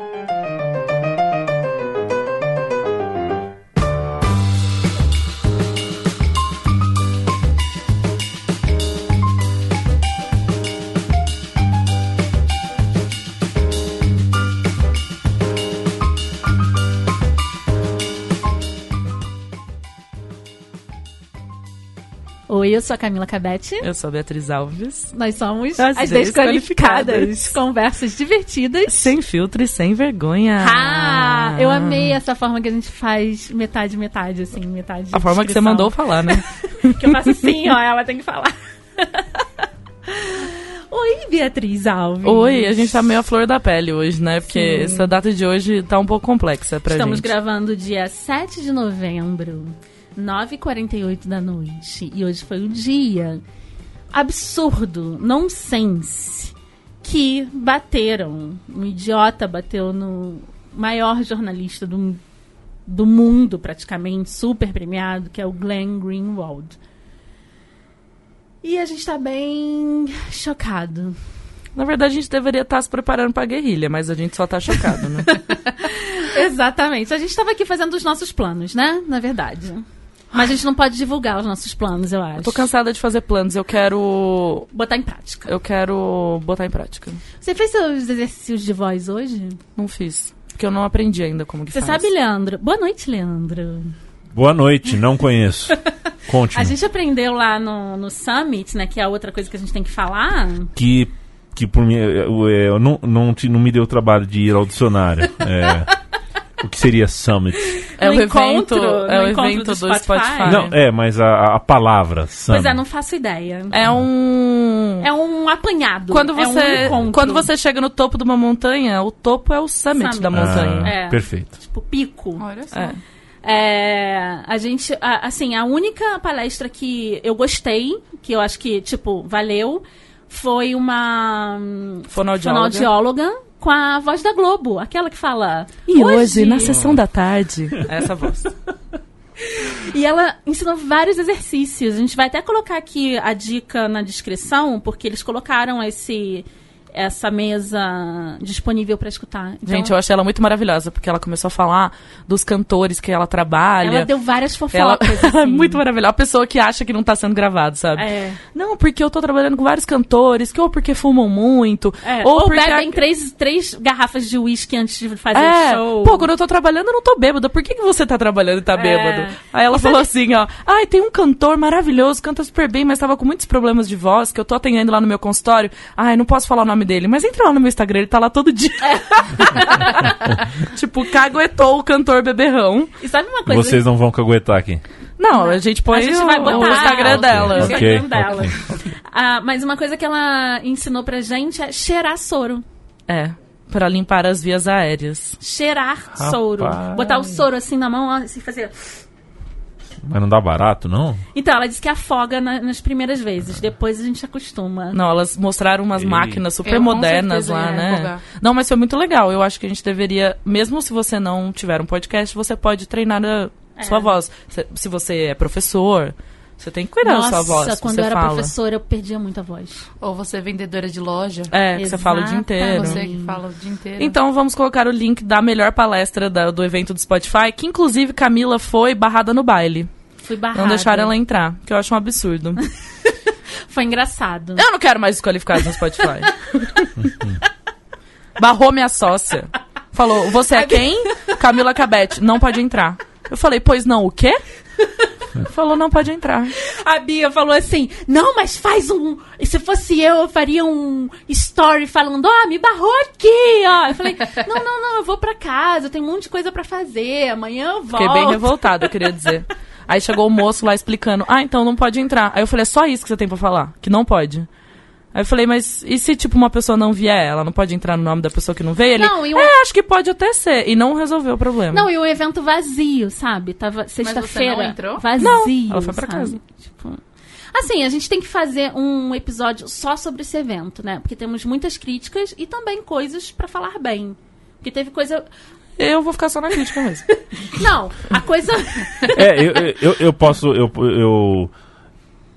Oi, eu sou a Camila Cabete. Eu sou a Beatriz Alves. Nós somos As as, Desqualificadas. Desqualificadas. Conversas divertidas. Sem filtro e sem vergonha. Ah, eu amei essa forma que a gente faz metade, metade, assim, metade. A forma que você mandou falar, né? Que eu faço assim, ó, ela tem que falar. Oi, Beatriz Alves. Oi, a gente tá meio à flor da pele hoje, né? Porque Sim. essa data de hoje tá um pouco complexa pra Estamos gente. gravando dia 7 de novembro, 9h48 da noite. E hoje foi o dia absurdo, nonsense, que bateram. Um idiota bateu no maior jornalista do, do mundo, praticamente, super premiado, que é o Glenn Greenwald. E a gente tá bem chocado. Na verdade, a gente deveria estar se preparando pra guerrilha, mas a gente só tá chocado, né? Exatamente. A gente estava aqui fazendo os nossos planos, né? Na verdade. Mas a gente não pode divulgar os nossos planos, eu acho. Tô cansada de fazer planos, eu quero. Botar em prática. Eu quero botar em prática. Você fez seus exercícios de voz hoje? Não fiz. Porque eu não aprendi ainda como que Você faz. sabe, Leandro? Boa noite, Leandro. Boa noite, não conheço. Conte-me. A gente aprendeu lá no, no Summit, né? Que é a outra coisa que a gente tem que falar. Que, que por mim, eu, eu não, não, te- não me deu o trabalho de ir ao dicionário. É, o que seria Summit? É No o evento, encontro- é o encontro evento do do Spotify. Spotify. Não, é, mas a, a palavra Summit. Pois é, não faço ideia. É um. É um apanhado. Quando é um você, encontro. quando você chega no topo de uma montanha, o topo é o summit, Summit. da montanha. Ah, É. Perfeito. Tipo, pico. Olha só. É. É, a gente, a- assim, a única palestra que eu gostei, que eu acho que, tipo, valeu, foi uma Fonoaudióloga. fonoaudióloga com a voz da Globo, aquela que fala. E hoje, na sessão da tarde. Essa voz. E ela ensinou vários exercícios. A gente vai até colocar aqui a dica na descrição, porque eles colocaram esse essa mesa disponível para escutar. Então, Gente, eu achei ela muito maravilhosa, porque ela começou a falar dos cantores que ela trabalha. ela deu várias fofocas. ela é assim. muito maravilhosa. A pessoa que acha que não tá sendo gravado, sabe? É. Não, porque eu tô trabalhando com vários cantores, que ou porque fumam muito, É, ou, Ou, porque... bebem três, três garrafas de uísque antes de fazer É, show. pô, quando eu tô trabalhando, eu não tô bêbada. Por que, que você tá trabalhando e tá É. bêbado? Aí ela falou assim, ó. Ai, tem um cantor maravilhoso, canta super bem, mas tava com muitos problemas de voz, que eu tô atendendo lá no meu consultório. Ai, não posso falar o nome dele, mas entra lá no meu Instagram, ele tá lá todo dia. tipo, caguetou o cantor beberrão. E sabe uma coisa? Vocês não vão caguetar aqui. Não, a gente põe a gente o, vai botar o Instagram ok, dela. o Ok, Instagram dela. ok. Ah, mas uma coisa que ela ensinou pra gente é cheirar soro. É, pra limpar as vias aéreas. Cheirar soro. Botar o soro assim na mão, ó, assim, fazer. Mas não dá barato, não? Então, ela disse que afoga na- nas primeiras vezes. Depois a gente acostuma. Não, elas mostraram umas Ei. máquinas super Eu, modernas lá, né? Não, mas foi muito legal. Eu acho que a gente deveria, mesmo se você não tiver um podcast, você pode treinar a É. sua voz. Se, se você é professor, você tem que cuidar Nossa, da sua voz. quando você eu era fala. professora, eu perdia muita voz. Ou você é vendedora de loja. É, que você fala o dia inteiro. Você que fala o dia inteiro. Então vamos colocar o link da melhor palestra da- do evento do Spotify, que inclusive Camila foi barrada no baile. Fui barrada. Não deixaram ela entrar, que eu acho um absurdo. Foi engraçado. Eu não quero mais desqualificados no Spotify. Barrou minha sócia. Falou, você é quem? Camila Cabete, não pode entrar. Eu falei, pois não, o quê? Falou, não pode entrar. A Bia falou assim: Não, mas faz um. E se fosse eu, eu faria um story falando: Ó, me barrou aqui, ó. Eu falei: Não, não, não, eu vou pra casa, eu tenho um monte de coisa pra fazer. Amanhã eu volto. Fiquei bem revoltada, eu queria dizer. Aí chegou o moço lá explicando, ah, então não pode entrar. Aí eu falei, é só isso que você tem pra falar, que não pode. Aí eu falei, mas e se, tipo, uma pessoa não vier? Ela não pode entrar no nome da pessoa que não veio? Ele, Não, e o- é, acho que pode até ser. E não resolveu o problema. Não, e o evento vazio, sabe? Tava sexta-feira. não entrou? Vazio. Não, ela foi pra sabe? casa. Tipo, Assim, a gente tem que fazer um episódio só sobre esse evento, né? Porque temos muitas críticas e também coisas pra falar bem. Porque teve coisa. Eu vou ficar só na crítica mesmo. Não, a coisa. É, eu, eu, eu posso. Eu, eu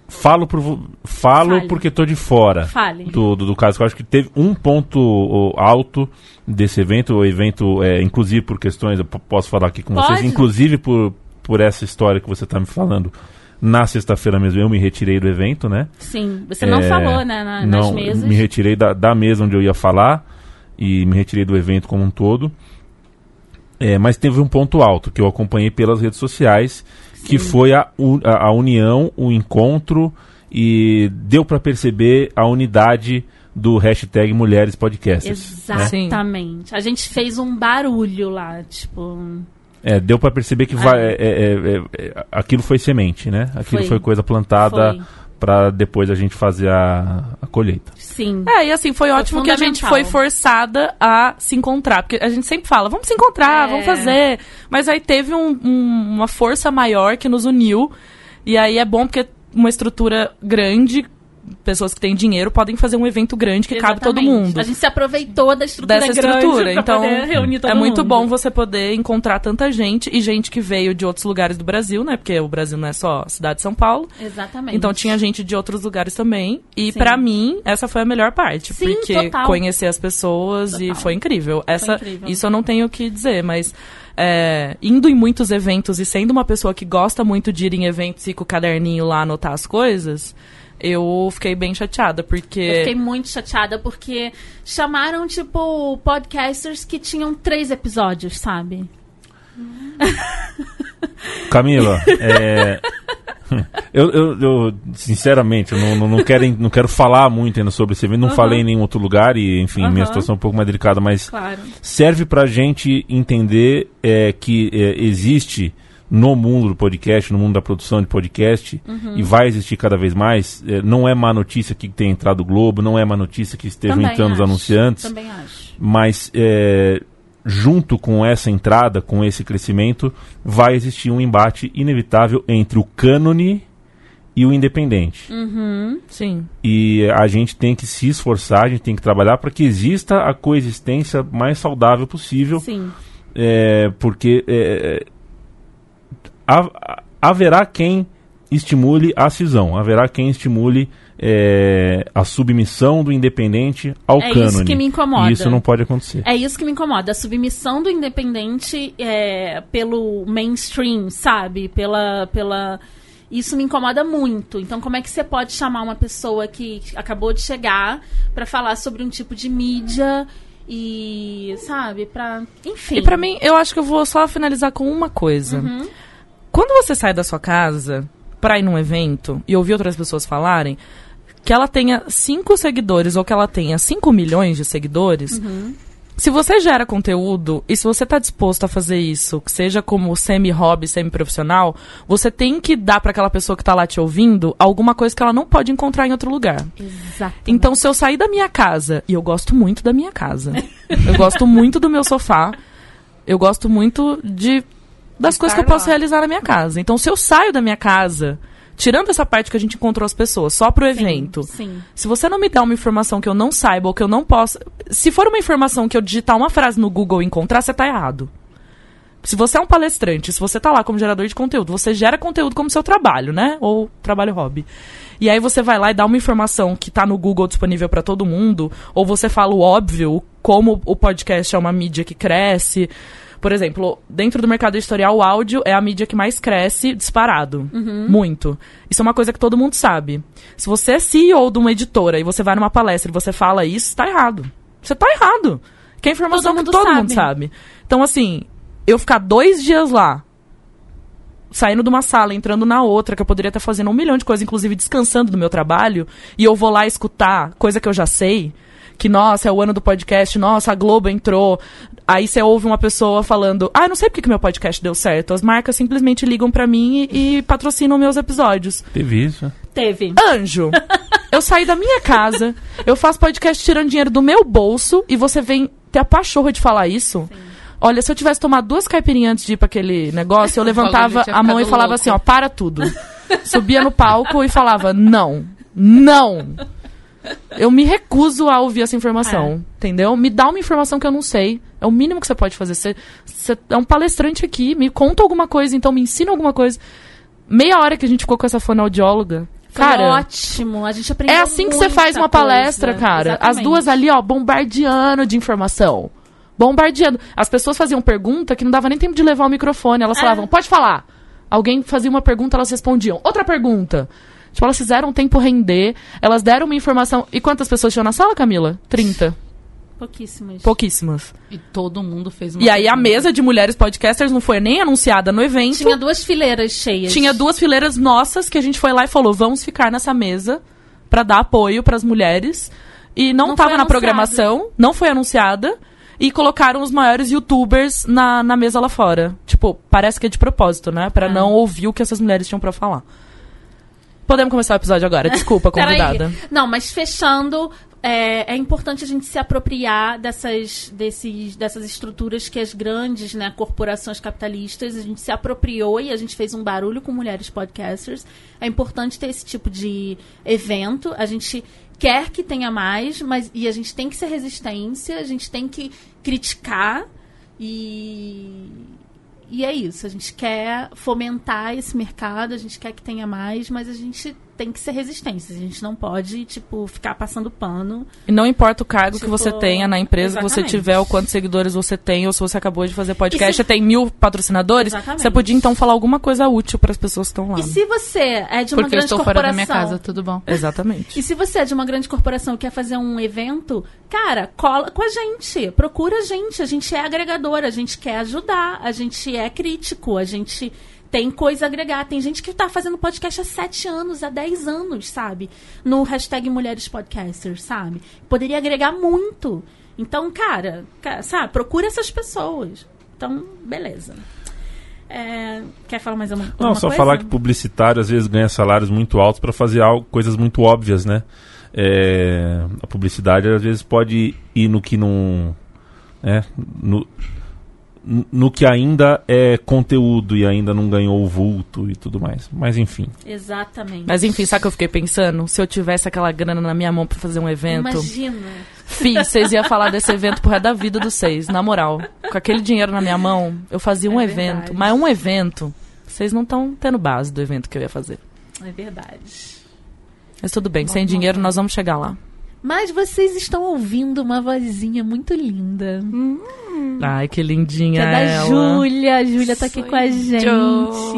falo por, falo Fale. porque tô de fora Fale. do, do, do caso. que Eu acho que teve um ponto alto desse evento, o evento, é, inclusive por questões, eu posso falar aqui com vocês, Pode. inclusive por, por essa história que você tá me falando. Na sexta-feira mesmo eu me retirei do evento, né? Sim, você não É, falou, né, na- nas não, mesas. me retirei da, da mesa onde eu ia falar e me retirei do evento como um todo. É, mas teve um ponto alto que eu acompanhei pelas redes sociais, que Sim. foi a, a, a união, o encontro e deu para perceber a unidade do hashtag Mulheres Podcasters. né? Exatamente. A gente fez um barulho lá, tipo. É, deu para perceber que vai, Ah. é, é, é, é, aquilo foi semente, né? Aquilo Foi. foi, coisa plantada Foi. Para depois a gente fazer a, a colheita. Sim. É, e assim, foi ótimo que a gente foi forçada a se encontrar. Porque a gente sempre fala, vamos se encontrar, É. vamos fazer. Mas aí teve um- um- uma força maior que nos uniu. E aí é bom porque uma estrutura grande, pessoas que têm dinheiro, podem fazer um evento grande que cabe todo Exatamente. mundo. A gente se aproveitou da estrutura Dessa estrutura. Então, é muito mundo. bom você poder encontrar tanta gente e gente que veio de outros lugares do Brasil, né? Porque o Brasil não é só cidade de São Paulo. Exatamente. Então tinha gente de outros lugares também. E pra mim, essa foi a melhor parte. Sim, porque total. conhecer as pessoas e Total. foi incrível. Essa, incrível. Isso eu não tenho o que dizer, mas é, indo em muitos eventos e sendo uma pessoa que gosta muito de ir em eventos e com o caderninho lá anotar as coisas, eu fiquei bem chateada, porque. Eu fiquei muito chateada porque chamaram, tipo, podcasters que tinham três episódios, sabe? Camila, é, eu, eu- eu, sinceramente, eu não, não, não quero, não quero falar muito ainda sobre esse evento. Não Aham. falei em nenhum outro lugar e, enfim, minha Aham. situação é um pouco mais delicada, mas Claro. serve pra gente entender é, que é, existe no mundo do podcast, no mundo da produção de podcast, Uhum. e vai existir cada vez mais. é, não é má notícia que tem entrado o Globo, não é má notícia que estejam Também entrando os anunciantes Também acho. mas é, junto com essa entrada, com esse crescimento, vai existir um embate inevitável entre o cânone e o independente. Uhum. Sim. E a gente tem que se esforçar, a gente tem que trabalhar para que exista a coexistência mais saudável possível, Sim. é, porque é, haverá quem estimule a cisão, haverá quem estimule é, a submissão do independente ao É cânone. isso que me incomoda. E isso não pode acontecer. É isso que me incomoda. A submissão do independente é, pelo mainstream, sabe? Pela, pela. Isso me incomoda muito. Então, como é que você pode chamar uma pessoa que acabou de chegar pra falar sobre um tipo de mídia e, sabe, pra. Enfim. E pra mim, eu acho que eu vou só finalizar com uma coisa. Uhum. Quando você sai da sua casa pra ir num evento e ouvir outras pessoas falarem, que ela tenha cinco seguidores ou que ela tenha 5 milhões de seguidores, Uhum. se você gera conteúdo e se você tá disposto a fazer isso, que seja como semi-hobby, semi-profissional, você tem que dar pra aquela pessoa que tá lá te ouvindo alguma coisa que ela não pode encontrar em outro lugar. Exato. Então, se eu sair da minha casa, e eu gosto muito da minha casa, eu gosto muito do meu sofá, eu gosto muito de das coisas que eu posso lá. realizar na minha casa. Então, se eu saio da minha casa, tirando essa parte que a gente encontrou as pessoas, só pro evento, Sim. se você não me dá uma informação que eu não saiba ou que eu não possa. Se for uma informação que eu digitar uma frase no Google e encontrar, você tá errado. Se você é um palestrante, se você tá lá como gerador de conteúdo, você gera conteúdo como seu trabalho, né? Ou trabalho hobby. E aí você vai lá e dá uma informação que tá no Google disponível para todo mundo, ou você fala o óbvio, como o podcast é uma mídia que cresce. Por exemplo, dentro do mercado editorial, o áudio é a mídia que mais cresce disparado. Muito. Isso é uma coisa que todo mundo sabe. Se você é CEO de uma editora e você vai numa palestra e você fala isso, tá errado. Você tá errado. Que é informação Todo que mundo todo sabe. mundo sabe. Então, assim, eu ficar dois dias lá, saindo de uma sala, entrando na outra, que eu poderia estar fazendo um milhão de coisas, inclusive descansando do meu trabalho, e eu vou lá escutar coisa que eu já sei, que, nossa, é o ano do podcast, nossa, a Globo entrou. Aí você ouve uma pessoa falando, ah, eu não sei porque que meu podcast deu certo. As marcas simplesmente ligam pra mim e, e patrocinam meus episódios. Teve isso. Teve. Anjo, eu saí da minha casa, eu faço podcast tirando dinheiro do meu bolso e você vem ter a pachorra de falar isso? Olha, se eu tivesse tomado duas caipirinhas antes de ir pra aquele negócio, eu levantava a mão e falava louco. assim, ó, para tudo. Subia no palco e falava, não, não. Eu me recuso a ouvir essa informação, entendeu? Me dá uma informação que eu não sei. É o mínimo que você pode fazer. Você, você é um palestrante aqui, me conta alguma coisa, então me ensina alguma coisa. Meia hora que a gente ficou com essa fonoaudióloga Foi Cara, ótimo. A gente aprendeu É assim que você faz uma coisa. palestra, cara. As Exatamente. duas ali, ó, bombardeando de informação. Bombardeando. As pessoas faziam pergunta que não dava nem tempo de levar o microfone. Elas É. falavam, pode falar. Alguém fazia uma pergunta, elas respondiam. Outra pergunta. Tipo, elas fizeram o tempo render. Elas deram uma informação. E quantas pessoas tinham na sala, Camila? 30. Pouquíssimas. Pouquíssimas. E todo mundo fez uma E aí a mesa de mulheres podcasters não foi nem anunciada no evento. Tinha duas fileiras cheias. Tinha duas fileiras nossas que a gente foi lá e falou: vamos ficar nessa mesa pra dar apoio pras mulheres. E não, Não tava na programação, não foi anunciada. E colocaram os maiores youtubers na, na mesa lá fora. Tipo, parece que é de propósito, né? Pra É. não ouvir o que essas mulheres tinham pra falar. Podemos começar o episódio agora. Desculpa, convidada. Não, mas fechando, é, é importante a gente se apropriar dessas, desses, dessas estruturas que as grandes né, corporações capitalistas, a gente se apropriou e a gente fez um barulho com mulheres podcasters. É importante ter esse tipo de evento. A gente quer que tenha mais, mas e a gente tem que ser resistência, a gente tem que criticar e e é isso, a gente quer fomentar esse mercado, a gente quer que tenha mais, mas a gente tem que ser resistência. A gente não pode, tipo, ficar passando pano. E não importa o cargo que Tipo, você tenha na empresa que você tiver, ou quantos seguidores você tem, ou se você acabou de fazer podcast E se- tem mil patrocinadores, Exatamente. você podia então falar alguma coisa útil pras pessoas que estão lá. E se você é de uma Porque eu grande estou fora corporação... da minha casa, tudo bom? Exatamente. E se você é de uma grande corporação e quer fazer um evento, cara, cola com a gente. Procura a gente. A gente é agregador, a gente quer ajudar, a gente é crítico, a gente tem coisa a agregar. Tem gente que tá fazendo podcast há 7 anos, há 10 anos, sabe? No hashtag Mulheres Podcasters, sabe? Poderia agregar muito. Então, cara, ca- sabe, procura essas pessoas. Então, beleza. É, quer falar mais uma, alguma Não, só coisa? falar que publicitário às vezes ganha salários muito altos para fazer algo, coisas muito óbvias, né? É, a publicidade às vezes pode ir no que não. É, no, no que ainda é conteúdo e ainda não ganhou o vulto e tudo mais. Mas enfim. Exatamente. Mas enfim, sabe o que eu fiquei pensando? Se eu tivesse aquela grana na minha mão pra fazer um evento. Imagina. Fih, vocês iam falar desse evento pro resto da vida dos seis, na moral. Com aquele dinheiro na minha mão, eu fazia um É evento. verdade. Mas um evento. Vocês não estão tendo base do evento que eu ia fazer. É verdade. Mas tudo bem, sem dinheiro nós vamos chegar lá. Mas vocês estão ouvindo uma vozinha muito linda. Ai, que Que lindinha é da ela. Júlia. A Júlia tá aqui com a gente.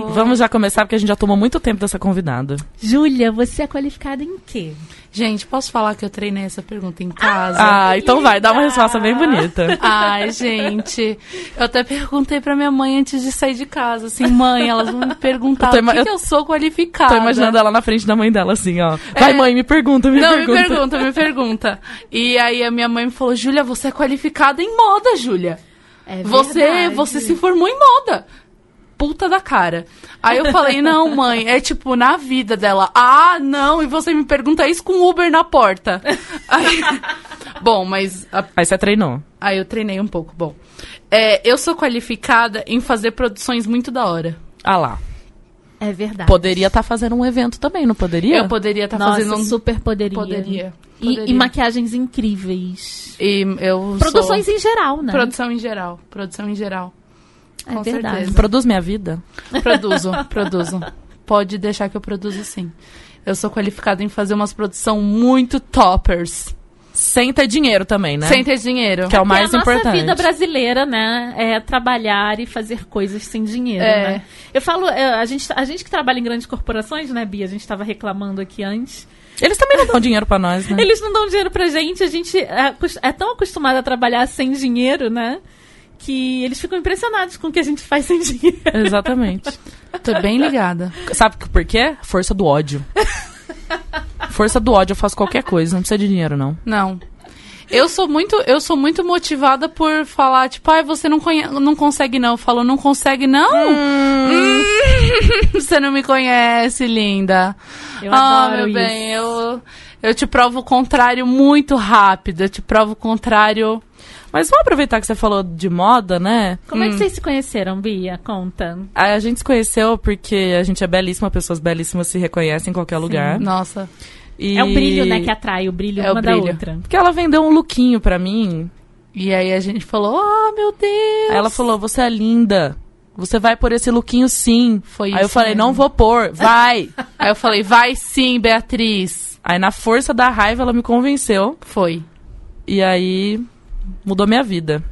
Vamos já começar, porque a gente já tomou muito tempo dessa convidada. Júlia, você é qualificada em quê? Gente, posso falar que eu treinei essa pergunta em casa? Ah, então vai, dá uma resposta bem bonita. Ai, gente. Eu até perguntei pra minha mãe antes de sair de casa, assim, mãe, elas vão me perguntar Eu o que, eu que eu sou qualificada. Tô imaginando ela na frente da mãe dela, assim, ó. Vai, É. mãe, me pergunta, me Não, pergunta. me pergunta, me pergunta. E aí a minha mãe me falou, Júlia, você é qualificada em moda, Júlia. É Você, verdade. você se formou em moda. Puta da cara. Aí eu falei, não, mãe, é tipo na vida dela. Ah, não, e você me pergunta isso com Uber na porta. Aí- bom, mas a- Aí você treinou. aí eu treinei um pouco. Bom, é, eu sou qualificada em fazer produções muito da hora. Ah lá. É verdade. Poderia estar fazendo um evento também, não poderia? Eu poderia estar Nossa, fazendo um. super poderia. Poderia. E, poderia. e maquiagens incríveis. E eu Produções sou... em geral, né? Produção em geral. Produção em geral. É com verdade. certeza. Produz minha vida. Produzo, produzo. Pode deixar que eu produzo sim. Eu sou qualificada em fazer umas produção muito toppers. Sem ter dinheiro também, né? Sem ter dinheiro. Que é o mais a nossa importante. vida brasileira, né, é trabalhar e fazer coisas sem dinheiro, É. né? Eu falo, é, a gente, a gente que trabalha em grandes corporações, né, Bia? A gente estava reclamando aqui antes. Eles também não dão dinheiro pra nós, né? Eles não dão dinheiro pra gente, a gente é, é tão acostumado a trabalhar sem dinheiro, né? Que eles ficam impressionados com o que a gente faz sem dinheiro. Exatamente. Tô bem ligada. Sabe por quê? Força do ódio. Força do ódio, eu faço qualquer coisa, não precisa de dinheiro, não. Não. Eu sou muito, eu sou muito motivada por falar, tipo, ai, você não, conhe não consegue não. Eu falo, não consegue não? Hum, você não me conhece, linda. Eu ah, adoro meu isso. bem, eu, eu te provo o contrário muito rápido. Eu te provo o contrário. Mas vamos aproveitar que você falou de moda, né? Como é que vocês se conheceram, Bia? Conta. A gente se conheceu porque a gente é belíssima, pessoas belíssimas se reconhecem em qualquer lugar. Nossa. E- É o brilho, né, que atrai o brilho É o uma da brilho. outra. Porque ela vendeu um lookinho pra mim. E aí a gente falou, ah, meu Deus. Aí ela falou, você é linda. Você vai por esse lookinho sim. Foi Aí eu falei, mesmo. não vou pôr, vai. Aí eu falei, vai sim, Beatriz. aí na força da raiva ela me convenceu. Foi. E aí mudou minha vida.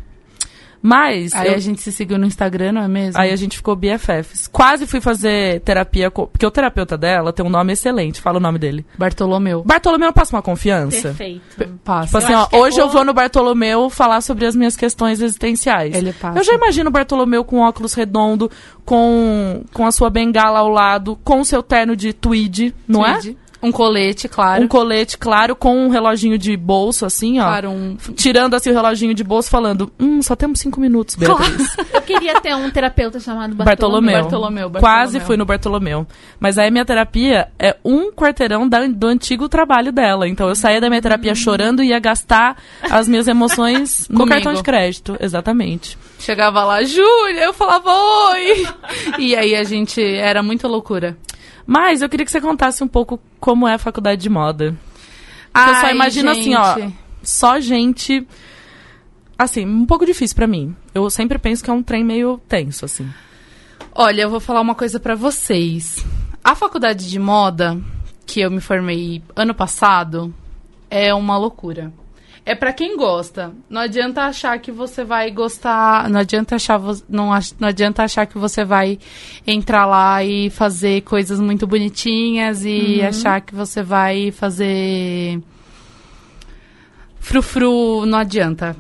Mas Aí eu- a gente se seguiu no Instagram, não é mesmo? aí a gente ficou BFFs. Quase fui fazer terapia, co- porque o terapeuta dela tem um nome excelente, fala o nome dele. Bartolomeu. Bartolomeu passa uma confiança? Perfeito. Passa. Tipo assim, Eu ó, é hoje eu vou no Bartolomeu falar sobre as minhas questões existenciais. Ele passa. Eu já imagino o Bartolomeu com óculos redondo, com, com a sua bengala ao lado, com o seu terno de tweed, não Tweed. Um colete, claro. Um colete, claro, com um reloginho de bolso, assim, ó. Claro, um... Tirando assim o reloginho de bolso, falando: Hum, só temos cinco minutos, Beatriz. Eu queria ter um terapeuta chamado Bartolomeu. Bartolomeu. Bartolomeu, Bartolomeu. Quase fui no Bartolomeu. Mas aí minha terapia é um quarteirão da- do antigo trabalho dela. Então eu saía da minha terapia chorando e ia gastar as minhas emoções no cartão de crédito. Exatamente. Chegava lá, Júlia, eu falava oi. e aí a gente era muita loucura. Mas eu queria que você contasse um pouco como é a faculdade de moda. eu só Ai, imagino assim, ó. gente. Só gente. Assim, um pouco difícil pra mim. Eu sempre penso que é um trem meio tenso, assim. Olha, eu vou falar uma coisa pra vocês. A faculdade de moda, que eu me formei ano passado, é uma loucura. É pra quem gosta. Não adianta achar que você vai gostar. Não adianta achar, não, não adianta achar que você vai entrar lá e fazer coisas muito bonitinhas e achar que você vai fazer frufru. Não adianta.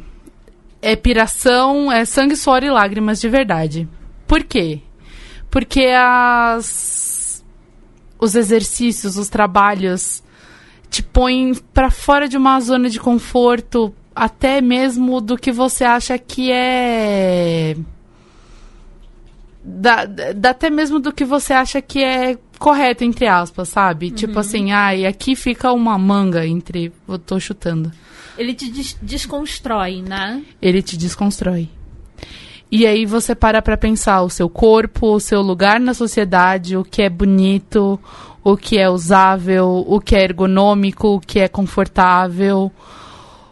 É piração, é sangue, suor e lágrimas de verdade. Por quê? Porque as os exercícios, os trabalhos te põem pra fora de uma zona de conforto, até mesmo do que você acha que é da, da- até mesmo do que você acha que é correto entre aspas, sabe? Tipo assim, ai, aqui fica uma manga entre, eu tô chutando. Ele te des- desconstrói, né? Ele te desconstrói. E aí você para pra pensar o seu corpo, o seu lugar na sociedade, o que é bonito, o que é usável, o que é ergonômico, o que é confortável,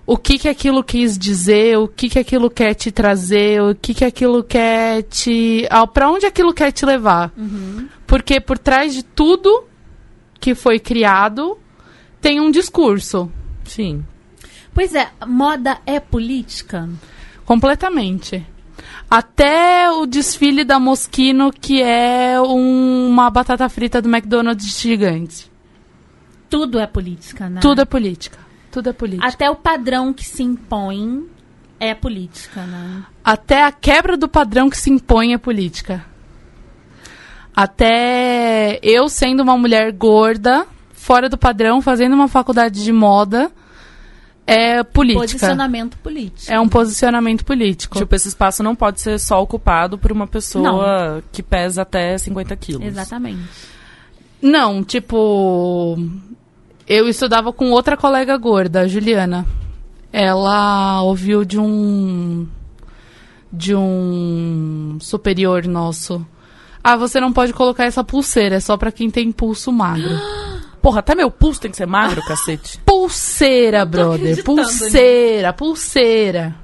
o que que aquilo quis dizer, o que que aquilo quer te trazer, o que que aquilo quer te, ah, para onde aquilo quer te levar. Porque por trás de tudo que foi criado tem um discurso, Sim. Pois é, moda é política? Completamente. Até o desfile da Moschino, que é um- uma batata frita do McDonald's gigante. Tudo é política, né? Tudo é política. Tudo é política. Até o padrão que se impõe é política, né? Até a quebra do padrão que se impõe é política. Até eu sendo uma mulher gorda, fora do padrão, fazendo uma faculdade de moda, é política. Posicionamento político. É um posicionamento político. Tipo, esse espaço não pode ser só ocupado por uma pessoa que pesa até 50 quilos. Exatamente. Não, tipo. Eu estudava com outra colega gorda, a Juliana. Ela ouviu de um. de um superior nosso. Ah, você não pode colocar essa pulseira, é só pra quem tem pulso magro. Porra, até meu pulso tem que ser magro, cacete. Pulseira, brother. Pulseira, pulseira.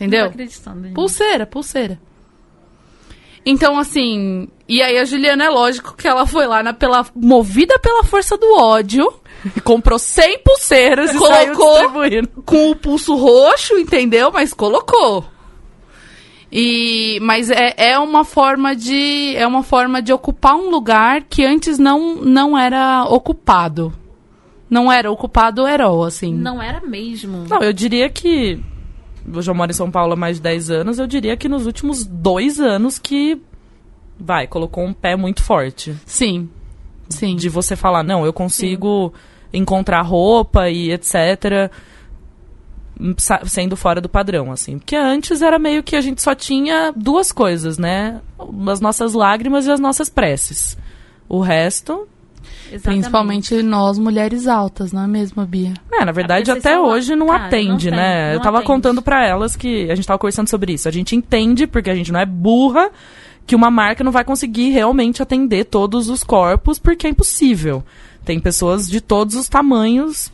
Não Entendeu? tô acreditando nisso. Pulseira, pulseira. Então, assim. E aí a Juliana, é lógico que ela foi lá na, pela, movida pela força do ódio, E comprou 100 pulseiras e Colocou. com o pulso roxo, entendeu? Mas colocou. E, mas é, é uma forma de é uma forma de ocupar um lugar que antes não, não era ocupado. Não era ocupado herói, assim. Não era mesmo. Não, eu diria que. Eu já moro em São Paulo há mais de 10 anos. Eu diria que nos últimos dois anos que. Vai, colocou um pé muito forte. Sim. Sim. De você falar, não, eu consigo encontrar roupa e etc. Sendo fora do padrão, assim. Porque antes era meio que a gente só tinha duas coisas, né? As nossas lágrimas e as nossas preces. O resto. Exatamente. Principalmente nós, mulheres altas, não é mesmo, Bia? É, na verdade, vocês até hoje não Cara, atende, não né? tem, eu não tava atende. contando pra elas que a gente tava conversando sobre isso. A gente entende, porque a gente não é burra, que uma marca não vai conseguir realmente atender todos os corpos, porque é impossível. Tem pessoas de todos os tamanhos.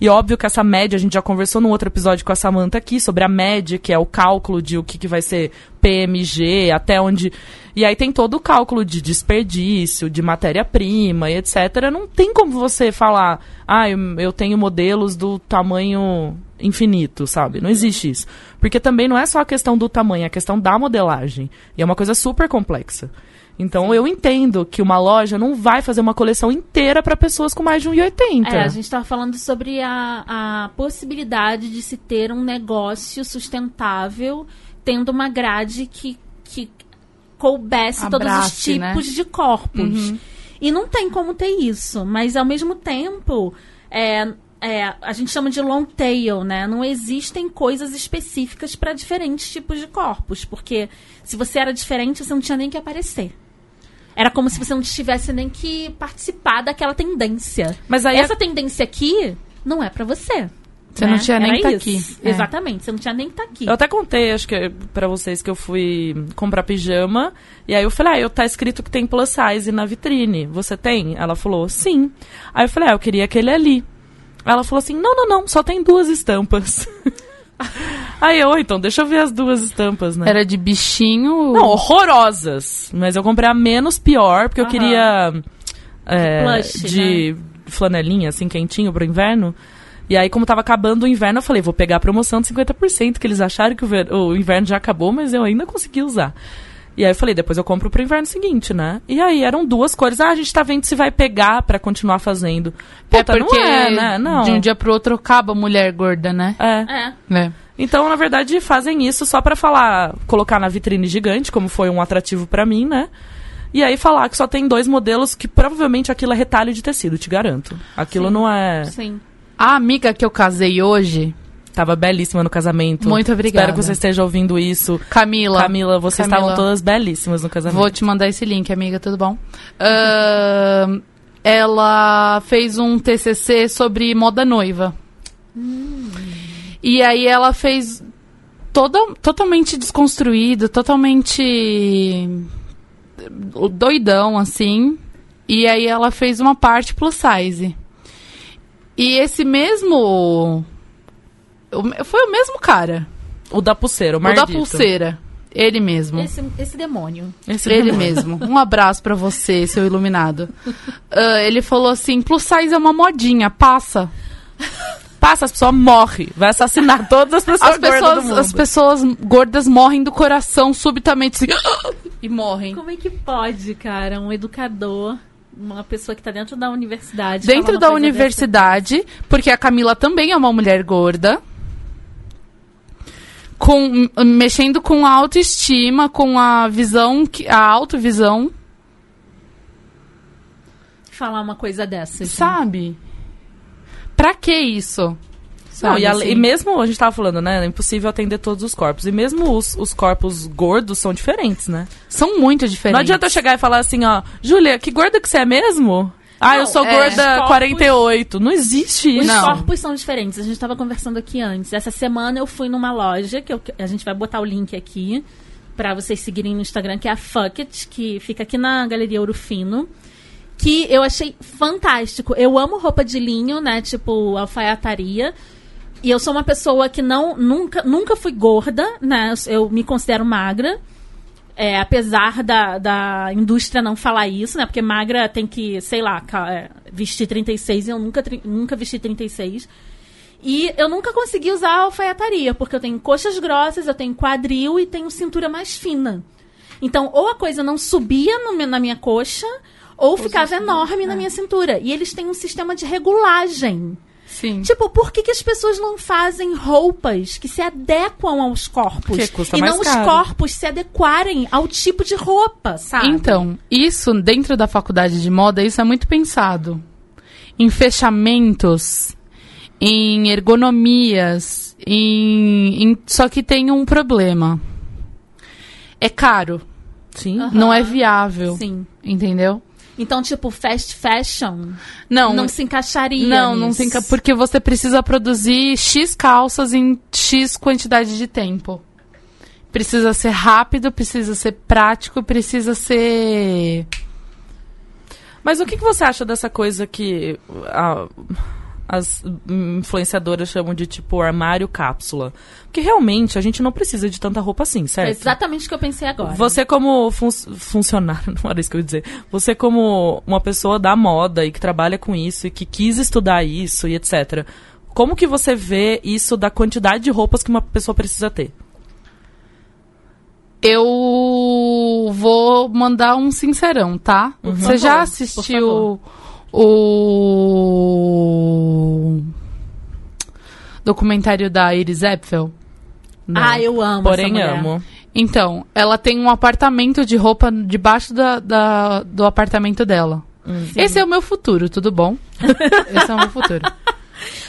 E óbvio que essa média, a gente já conversou num outro episódio com a Samantha aqui sobre a média, que é o cálculo de o que, que vai ser PMG, até onde. E aí tem todo o cálculo de desperdício, de matéria-prima e etc. Não tem como você falar, ah, eu, eu tenho modelos do tamanho infinito, sabe? Não existe isso. Porque também não é só a questão do tamanho, é a questão da modelagem. E é uma coisa super complexa. Então eu entendo que uma loja não vai fazer uma coleção inteira para pessoas com mais de 1,80. É, a gente estava falando sobre a, a possibilidade de se ter um negócio sustentável tendo uma grade que, que coubesse todos os Abrace, né? tipos de corpos. E não tem como ter isso, mas ao mesmo tempo, é, é, a gente chama de long tail, né? Não existem coisas específicas para diferentes tipos de corpos, porque se você era diferente, você não tinha nem que aparecer. Era como se você não tivesse nem que participar daquela tendência. Mas aí Essa tendência aqui não é pra você. Você né? não tinha nem Era tá aqui. É. Exatamente, você não tinha nem que estar aqui. Eu até contei, acho que pra vocês que eu fui comprar pijama. E aí eu falei, ah, eu tá escrito que tem plus size na vitrine. Você tem? Ela falou, sim. Aí eu falei, ah, eu queria aquele ali. Ela falou assim, não, não, não, só tem duas estampas. aí eu, então, deixa eu ver as duas estampas, né? Era de bichinho. Não, horrorosas. Mas eu comprei a menos pior, porque eu Aham. queria. é, Plush, de flanelinha, assim, quentinho pro inverno. E aí, como tava acabando o inverno, eu falei, vou pegar a promoção de 50%, que eles acharam que o, ver- o inverno já acabou, mas eu ainda consegui usar. E aí eu falei, depois eu compro pro inverno seguinte, né? E aí eram duas cores. Ah, a gente tá vendo se vai pegar pra continuar fazendo. é Puta, porque não é, né? Não. de um dia pro outro acaba a mulher gorda, né? É. É. É. Então, na verdade, fazem isso só pra falar, colocar na vitrine gigante, como foi um atrativo pra mim, né? E aí falar que só tem dois modelos que provavelmente aquilo é retalho de tecido, te garanto. Aquilo Sim. não é. Sim. A amiga que eu casei hoje, Tava belíssima no casamento. Muito obrigada. Espero que você esteja ouvindo isso. Camila. Camila, vocês Camila. estavam todas belíssimas no casamento. Vou te mandar esse link, amiga, tudo bom? Ahn, ela fez um TCC sobre moda noiva. E aí ela fez toda, totalmente desconstruído, totalmente doidão, assim. E aí ela fez uma parte plus size. E esse mesmo... Foi o mesmo cara. O da pulseira, o O da pulseira. Ele mesmo. Esse, esse demônio. Esse Ele mesmo. mesmo. Um abraço pra você, seu iluminado. Ah, ele falou assim: plus size é uma modinha, passa. Passa, as pessoas morrem. Vai assassinar todas as pessoas As pessoas, mundo. as pessoas gordas morrem do coração subitamente assim, e morrem. Como é que pode, cara, um educador, uma pessoa que tá dentro da universidade. Dentro da universidade, porque a Camila também é uma mulher gorda. Com, mexendo com a autoestima, com a visão, que- a autovisão? Falar uma coisa dessa. gente. sabe? Pra que isso? Não, e, a- assim? e mesmo, a gente tava falando, né? É impossível atender todos os corpos. E mesmo os, os corpos gordos são diferentes, né? São muito diferentes. Não adianta eu chegar e falar assim, ó, Júlia, que gorda que você é mesmo? Ah, eu Não, sou é, gorda os corpos- 48. Não existe Os isso. Não. corpos são diferentes. A gente estava conversando aqui antes. Essa semana eu fui numa loja, que eu- a gente vai botar o link aqui para vocês seguirem no Instagram, que é a Fuck It, que fica aqui na Galeria Ouro Fino. Que eu achei fantástico. Eu amo roupa de linho, né? Tipo, alfaiataria. E eu sou uma pessoa que não nunca, nunca fui gorda, né? Eu me considero magra. É, apesar da, da indústria não falar isso, né? Porque magra tem que, sei lá, é, vestir 36 e eu nunca, nunca vesti 36. E eu nunca consegui usar alfaiataria, porque eu tenho coxas grossas, eu tenho quadril e tenho cintura mais fina. Então, ou a coisa não subia no na minha coxa, ou ficava enorme na minha cintura. E eles têm um sistema de regulagem. Sim. Tipo, por que, que as pessoas não fazem roupas que se adequam aos corpos? Porque custa e mais não caro. os corpos se adequarem ao tipo de roupa, sabe? Então, isso dentro da faculdade de moda, isso é muito pensado. Em fechamentos, em ergonomias, em, em- só que tem um problema. É caro, Sim. Aham. não é viável, Sim. entendeu? Então, tipo, fast fashion Não, não se encaixaria. não, não nisso. tem ca- porque você precisa produzir X calças em X quantidade de tempo. Precisa ser rápido, precisa ser prático, precisa ser Mas o que, que você acha dessa coisa que a, as hum, influenciadoras chamam de tipo armário cápsula. Porque realmente a gente não precisa de tanta roupa assim, É certo? exatamente o que eu pensei agora. Você como fun funcionário, não era isso que eu ia dizer. Você como uma pessoa da moda e que trabalha com isso e que quis estudar isso e etc. Como que você vê isso da quantidade de roupas que uma pessoa precisa ter? Eu vou mandar um sincerão, tá? Você já favor, assistiu o documentário da Iris Epfel? Não. Ah, eu amo Porém, amo. Então, ela tem um apartamento de roupa debaixo da, da- do apartamento dela. Esse é o meu futuro, tudo bom? Esse é o meu futuro.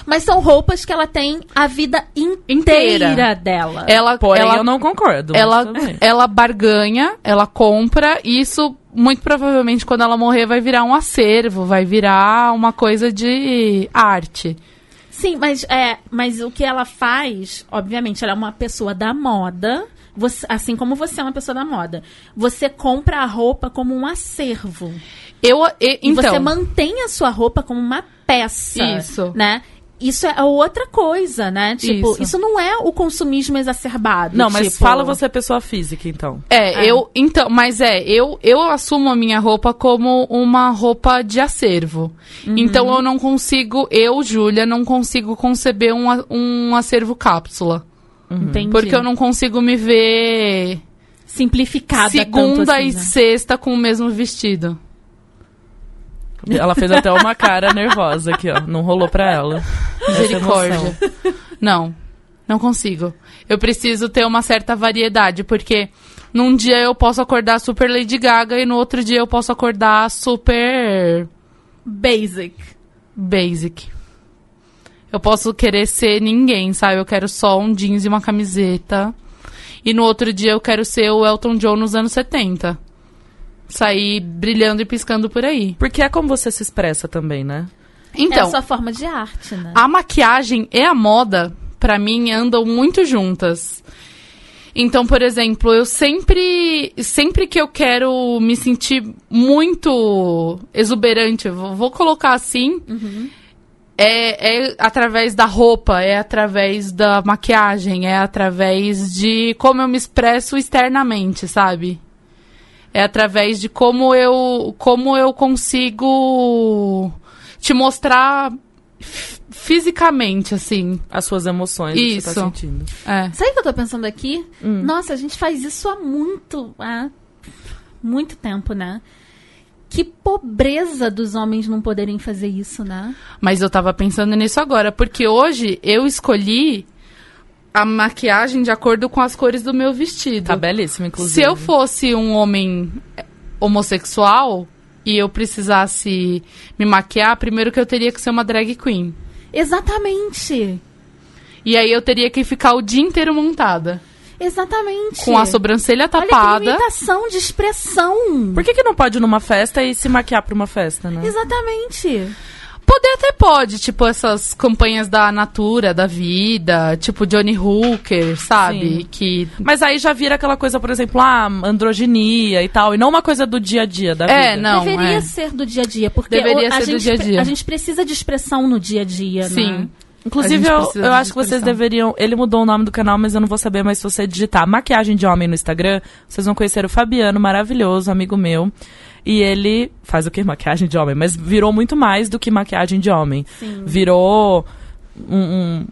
Mas são roupas que ela tem a vida inteira, Inteira. dela. Ela, Porém, ela, eu não concordo. ela, ela barganha, ela compra, e isso, muito provavelmente, quando ela morrer, vai virar um acervo, vai virar uma coisa de arte. Sim, mas, é, mas o que ela faz, obviamente, ela é uma pessoa da moda. Você- assim como você é uma pessoa da moda. Você compra a roupa como um acervo. Eu, e- E então, você mantém a sua roupa como uma peça. Isso. Né? Isso é outra coisa, né? Tipo, Isso. isso, não é o consumismo exacerbado. Não, mas tipo- fala você pessoa física, então. É, eu. Então, mas é, eu, eu assumo a minha roupa como uma roupa de acervo. Então eu não consigo, eu, Júlia, não consigo conceber um, um acervo cápsula. Entendi. Porque eu não consigo me ver Simplificada segunda tanto assim, e né? sexta com o mesmo vestido. Ela fez até uma cara nervosa aqui, ó. Não rolou pra ela. Misericórdia. Não, não consigo. Eu preciso ter uma certa variedade, porque num dia eu posso acordar super Lady Gaga e no outro dia eu posso acordar super Basic. basic. Eu posso querer ser ninguém, sabe? Eu quero só um jeans e uma camiseta. E no outro dia eu quero ser o Elton John nos anos 70. Sair brilhando e piscando por aí. Porque é como você se expressa também, né? É a Então, sua forma de arte, né? a maquiagem e a moda, pra mim, andam muito juntas. Então, por exemplo, eu sempre, sempre que eu quero me sentir muito exuberante, vou, vou colocar assim, é, é através da roupa, é através da maquiagem, é através de como eu me expresso externamente, sabe? É através de como eu, como eu consigo te mostrar fisicamente, assim. As suas emoções, o que você Isso. tá sentindo. É. Sabe o que eu tô pensando aqui? Hum. Nossa, a gente faz isso há muito, há muito tempo, né? Que pobreza dos homens não poderem fazer isso, né? Mas eu tava pensando nisso agora, porque hoje eu escolhi a maquiagem de acordo com as cores do meu vestido. Tá belíssimo, inclusive. Se eu fosse um homem homossexual e eu precisasse me maquiar, primeiro que eu teria que ser uma drag queen. Exatamente. E aí eu teria que ficar o dia inteiro montada. Exatamente. Com a sobrancelha Olha que tapada. limitação de expressão. Por que, que não pode ir numa festa e se maquiar pra uma festa, né? Exatamente. Poder até pode, tipo essas campanhas da Natura, da vida, tipo Johnny Hooker, sabe? Sim. Que Mas aí já vira aquela coisa, por exemplo, ah, androginia e tal, e não uma coisa do dia a dia da É, vida. não. Deveria é. ser do dia a dia, porque Deveria o- a ser do gente, dia a dia. A gente precisa de expressão no dia a dia, Sim. né? Inclusive, eu, eu acho que vocês deveriam. Ele mudou o nome do canal, mas eu não vou saber. Mas se você digitar maquiagem de homem no Instagram, vocês vão conhecer o Fabiano, maravilhoso, amigo meu. E ele faz o que? Maquiagem de homem. Mas virou muito mais do que maquiagem de homem. Sim. Virou um, um-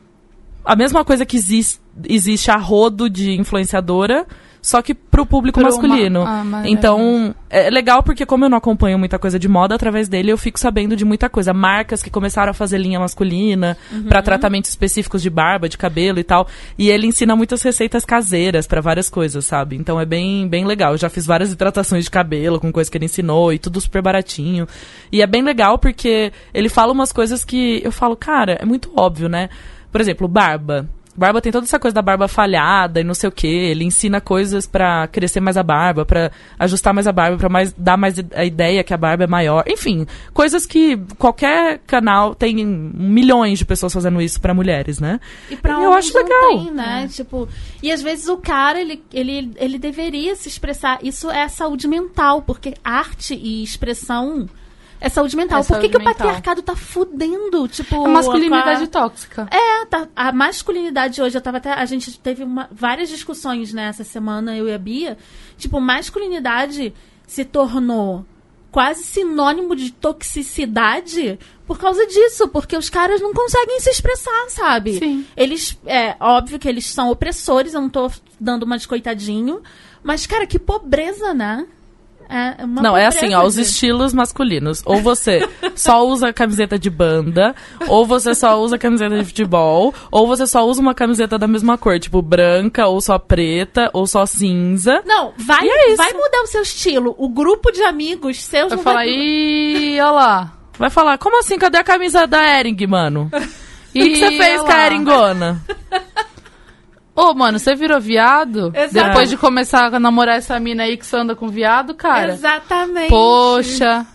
a mesma coisa que existe, existe a rodo de influenciadora, só que pro público Pro masculino. ma- ah, mas- então, é legal porque como eu não acompanho muita coisa de moda, através dele eu fico sabendo de muita coisa. Marcas que começaram a fazer linha masculina pra tratamentos específicos de barba, de cabelo e tal. E ele ensina muitas receitas caseiras pra várias coisas, sabe? Então é bem, bem legal. Eu já fiz várias hidratações de cabelo com coisa que ele ensinou e tudo super baratinho. E é bem legal porque ele fala umas coisas que eu falo, cara, é muito óbvio, né? Por exemplo, barba. Barba tem toda essa coisa da barba falhada e não sei o que. Ele ensina coisas pra crescer mais a barba, pra ajustar mais a barba, pra mais, dar mais a ideia que a barba é maior. Enfim, coisas que qualquer canal tem milhões de pessoas fazendo isso pra mulheres, né? E pra Eu homens acho não legal. tem, né? Tipo, e às vezes o cara, ele, ele, ele deveria se expressar. Isso é saúde mental, porque arte e expressão É saúde mental. É Por que, saúde que o mental. patriarcado tá fudendo? Tipo, A masculinidade a- tóxica. É, tá, a masculinidade hoje, eu tava até. A gente teve uma- várias discussões nessa semana, eu e a Bia. Tipo, masculinidade se tornou quase sinônimo de toxicidade por causa disso, porque os caras não conseguem se expressar, sabe? Sim. Eles, é óbvio que eles são opressores, eu não tô dando uma de coitadinho, mas, cara, que pobreza, né? É uma Não, é assim, ó, os estilos masculinos. Ou você só usa camiseta de banda, ou você só usa camiseta de futebol, ou você só usa uma camiseta da mesma cor, tipo branca, ou só preta, ou só cinza. Não, vai, é vai mudar o seu estilo. O grupo de amigos seus Vai não falar, vai... ih, olha lá. Vai falar, como assim? Cadê a camisa da Ering, mano? O que, que você fez com a. Eringona? Ô, mano, você virou viado? Exato. Depois de começar a namorar essa mina aí que você anda com viado, cara? Exatamente. Poxa.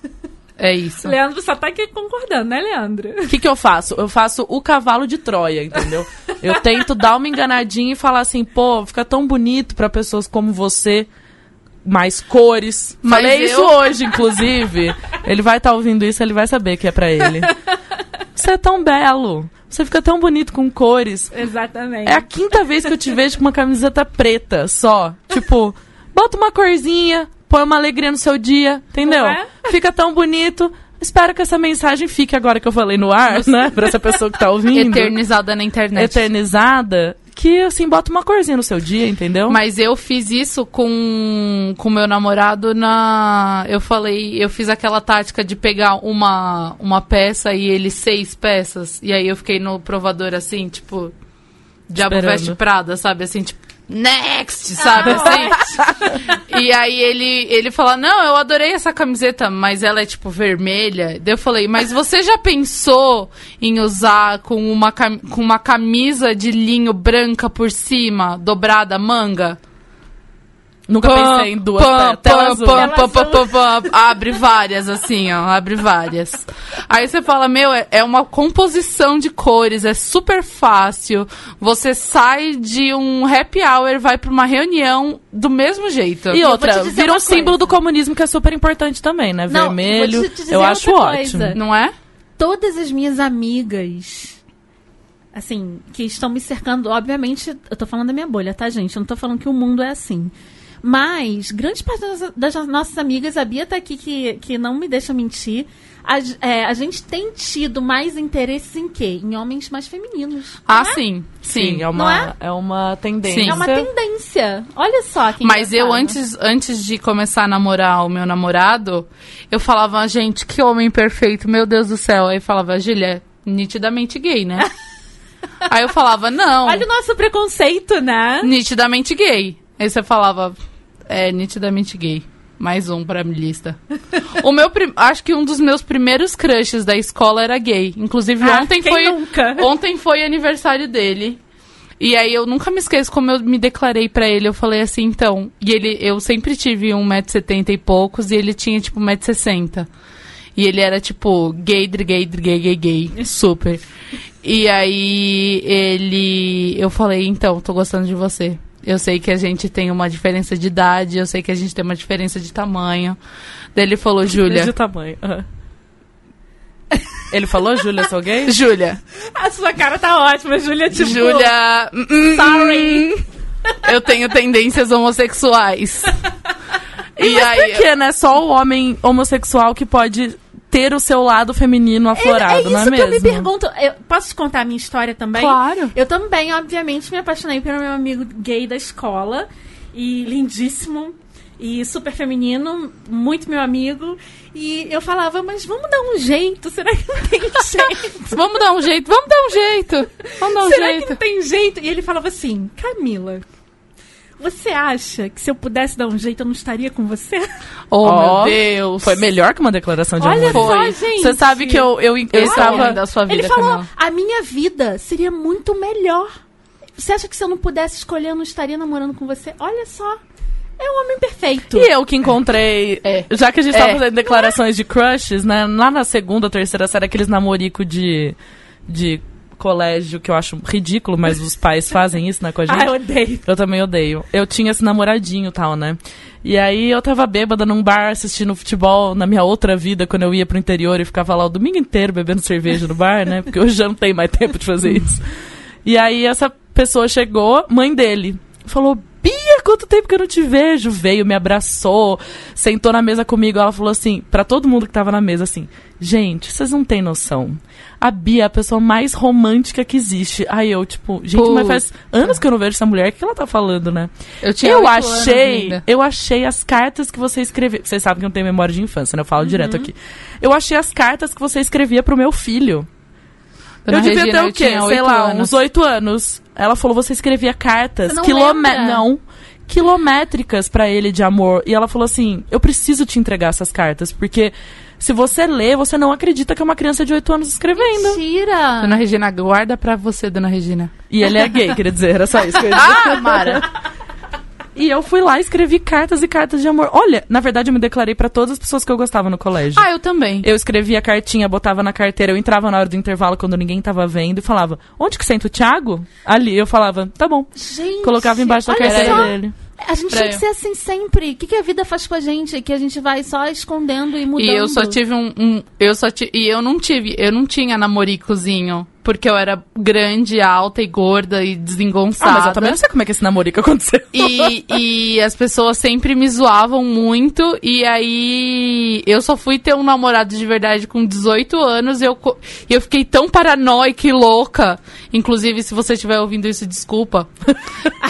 É isso. Leandro só tá aqui concordando, né, Leandro? O que, que eu faço? Eu faço o cavalo de Troia, entendeu? Eu tento dar uma enganadinha e falar assim, pô, fica tão bonito pra pessoas como você, mais cores. Mas Falei eu- isso hoje, inclusive. Ele vai estar ouvindo isso, ele vai saber que é pra ele. Você é tão belo. Você fica tão bonito com cores. Exatamente. É a quinta vez que eu te vejo com uma camiseta preta só. Tipo, bota uma corzinha, põe uma alegria no seu dia, entendeu? Não é? Fica tão bonito. Espero que essa mensagem fique agora que eu falei no ar, né? Pra essa pessoa que tá ouvindo. Eternizada na internet. Eternizada. Que, assim, bota uma corzinha no seu dia, entendeu? Mas eu fiz isso com com meu namorado na. Eu falei, eu fiz aquela tática de pegar uma, uma peça e ele seis peças. E aí eu fiquei no provador assim, tipo. Diabo Esperando. veste Prada, sabe? Assim, tipo. Next, sabe assim? e aí ele, ele fala, não, eu adorei essa camiseta, mas ela é tipo vermelha. Daí eu falei, mas você já pensou em usar com uma, com uma camisa de linho branca por cima, dobrada manga? Nunca pensei em duas pam, te- telas pam, únicas. pam, pam, pam, pam, pam. Abre várias, assim, ó. Abre várias. Aí você fala, meu, é, é uma composição de cores, é super fácil. Você sai de um happy hour, vai pra uma reunião do mesmo jeito. E outra, vira um uma símbolo coisa. do comunismo que é super importante também, né? Não, Vermelho. vou te dizer Eu acho ótimo. coisa. Não é? Todas as minhas amigas, assim, que estão me cercando, obviamente, eu tô falando da minha bolha, tá, gente? Eu não tô falando que o mundo é assim. Mas, grande parte das, das nossas amigas, a Bia tá aqui que, que não me deixa mentir. A, é, a gente tem tido mais interesse em quê? Em homens mais femininos. Ah, sim. Sim. Sim, é uma, é? é uma tendência. Sim. É uma tendência. Olha só que Mas eu, antes, antes de começar a namorar o meu namorado, eu falava, gente, que homem perfeito, meu Deus do céu. Aí falava, Gília, nitidamente gay, né? Aí eu falava, não. Olha o nosso preconceito, né? Nitidamente gay. Aí você falava, é, nitidamente gay. Mais um pra minha lista. o meu prim- acho que um dos meus primeiros crushes da escola era gay. Inclusive Ah, ontem foi nunca? ontem foi aniversário dele. E aí eu nunca me esqueço como eu me declarei pra ele. Eu falei assim, então, e ele eu sempre tive 1,70m e poucos e ele tinha tipo 1,60m. E ele era tipo gay, gay, gay, gay, gay, super. E aí ele eu falei, então, tô gostando de você. Eu sei que a gente tem uma diferença de idade, eu sei que a gente tem uma diferença de tamanho. Daí ele falou, Júlia. De tamanho. aham. Ele falou, Júlia, sou gay? Júlia. A sua cara tá ótima, Júlia. Tipo, Júlia. hum, hum, Sorry. hum, Eu tenho tendências homossexuais. E Mas aí. por que, né? Só o homem homossexual que pode ter o seu lado feminino aflorado, é, é isso não é que mesmo? eu me pergunto. Eu posso te contar a minha história também? Claro. Eu também, obviamente, me apaixonei pelo meu amigo gay da escola. E lindíssimo. E super feminino. Muito meu amigo. E eu falava, mas vamos dar um jeito. Será que não tem jeito? Vamos dar um jeito, vamos dar um jeito. Vamos dar um Será que jeito. não tem jeito? E ele falava assim, Camila. Você acha que se eu pudesse dar um jeito eu não estaria com você? Oh, Ó, meu Deus. Foi melhor que uma declaração de Olha amor. só, Foi. gente. Você sabe que eu, eu, eu é estava... da sua vida, Ele falou: Camila. a minha vida seria muito melhor. Você acha que se eu não pudesse escolher, eu não estaria namorando com você? Olha só. É um homem perfeito. E eu que encontrei, É. já que a gente É. tava fazendo declarações de crushes, né? Lá na segunda, terceira série, aqueles namorico de, de colégio, que eu acho ridículo, mas os pais fazem isso, né, com a gente. Ai, eu odeio. Eu também odeio. Eu tinha esse namoradinho e tal, né? E aí eu tava bêbada num bar assistindo futebol na minha outra vida, quando eu ia pro interior e ficava lá o domingo inteiro bebendo cerveja no bar, né? Porque hoje já não tenho mais tempo de fazer isso. E aí essa pessoa chegou, mãe dele, falou: Bia, quanto tempo que eu não te vejo? Veio, me abraçou, sentou na mesa comigo. Ela falou assim, pra todo mundo que tava na mesa, assim: Gente, vocês não têm noção. A Bia é a pessoa mais romântica que existe. Aí eu, tipo, gente, mas faz anos que eu não vejo essa mulher, o que ela tá falando, né? Eu tinha eu achei, eu achei as cartas que você escrevia. Vocês sabem que eu não tenho memória de infância, né? Eu falo Uhum. direto aqui. Eu achei as cartas que você escrevia pro meu filho. Dona eu devia Regina, ter o quê? Sei lá, anos. uns oito anos. Ela falou, você escrevia cartas Você não quilomé- não, quilométricas pra ele de amor. E ela falou assim, eu preciso te entregar essas cartas, porque se você lê, você não acredita que é uma criança de oito anos escrevendo. Mentira! Dona Regina, guarda pra você, Dona Regina. E ele é gay, queria dizer, era só isso que eu ia dizer. Ah, Mara! E eu fui lá e escrevi cartas e cartas de amor. Olha, na verdade eu me declarei pra todas as pessoas que eu gostava no colégio. Ah, eu também. Eu escrevia a cartinha, botava na carteira, eu entrava na hora do intervalo quando ninguém tava vendo e falava: Onde que senta o Thiago? Ali. Eu falava: Tá bom. Gente, Colocava embaixo da carteira só. dele. A gente Pra tinha que ser assim sempre. O que, que a vida faz com a gente? Que a gente vai só escondendo e mudando. E eu só tive um, um- eu só ti, e eu não tive, eu não tinha namoricozinho, porque eu era grande, alta e gorda e desengonçada. Ah, mas eu também não sei como é que esse namorico aconteceu. E, e as pessoas sempre me zoavam muito. E aí eu só fui ter um namorado de verdade com 18 anos. E eu, eu fiquei tão paranoica e louca. Inclusive, se você estiver ouvindo isso, desculpa.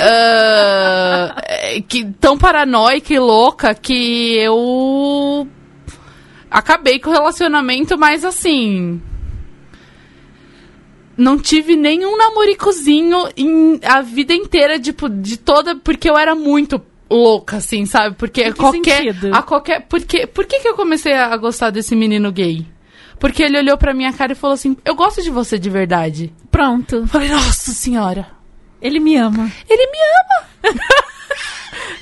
É, que, tão paranoica e louca que eu acabei com o relacionamento, mas assim não tive nenhum namoricozinho em a vida inteira, tipo, de toda. Porque eu era muito louca, assim, sabe? Porque qualquer. sentido? A qualquer. Porque, por que, que eu comecei a gostar desse menino gay? Porque ele olhou pra minha cara e falou assim: Eu gosto de você de verdade. Pronto. Eu falei, nossa senhora. Ele me ama. Ele me ama.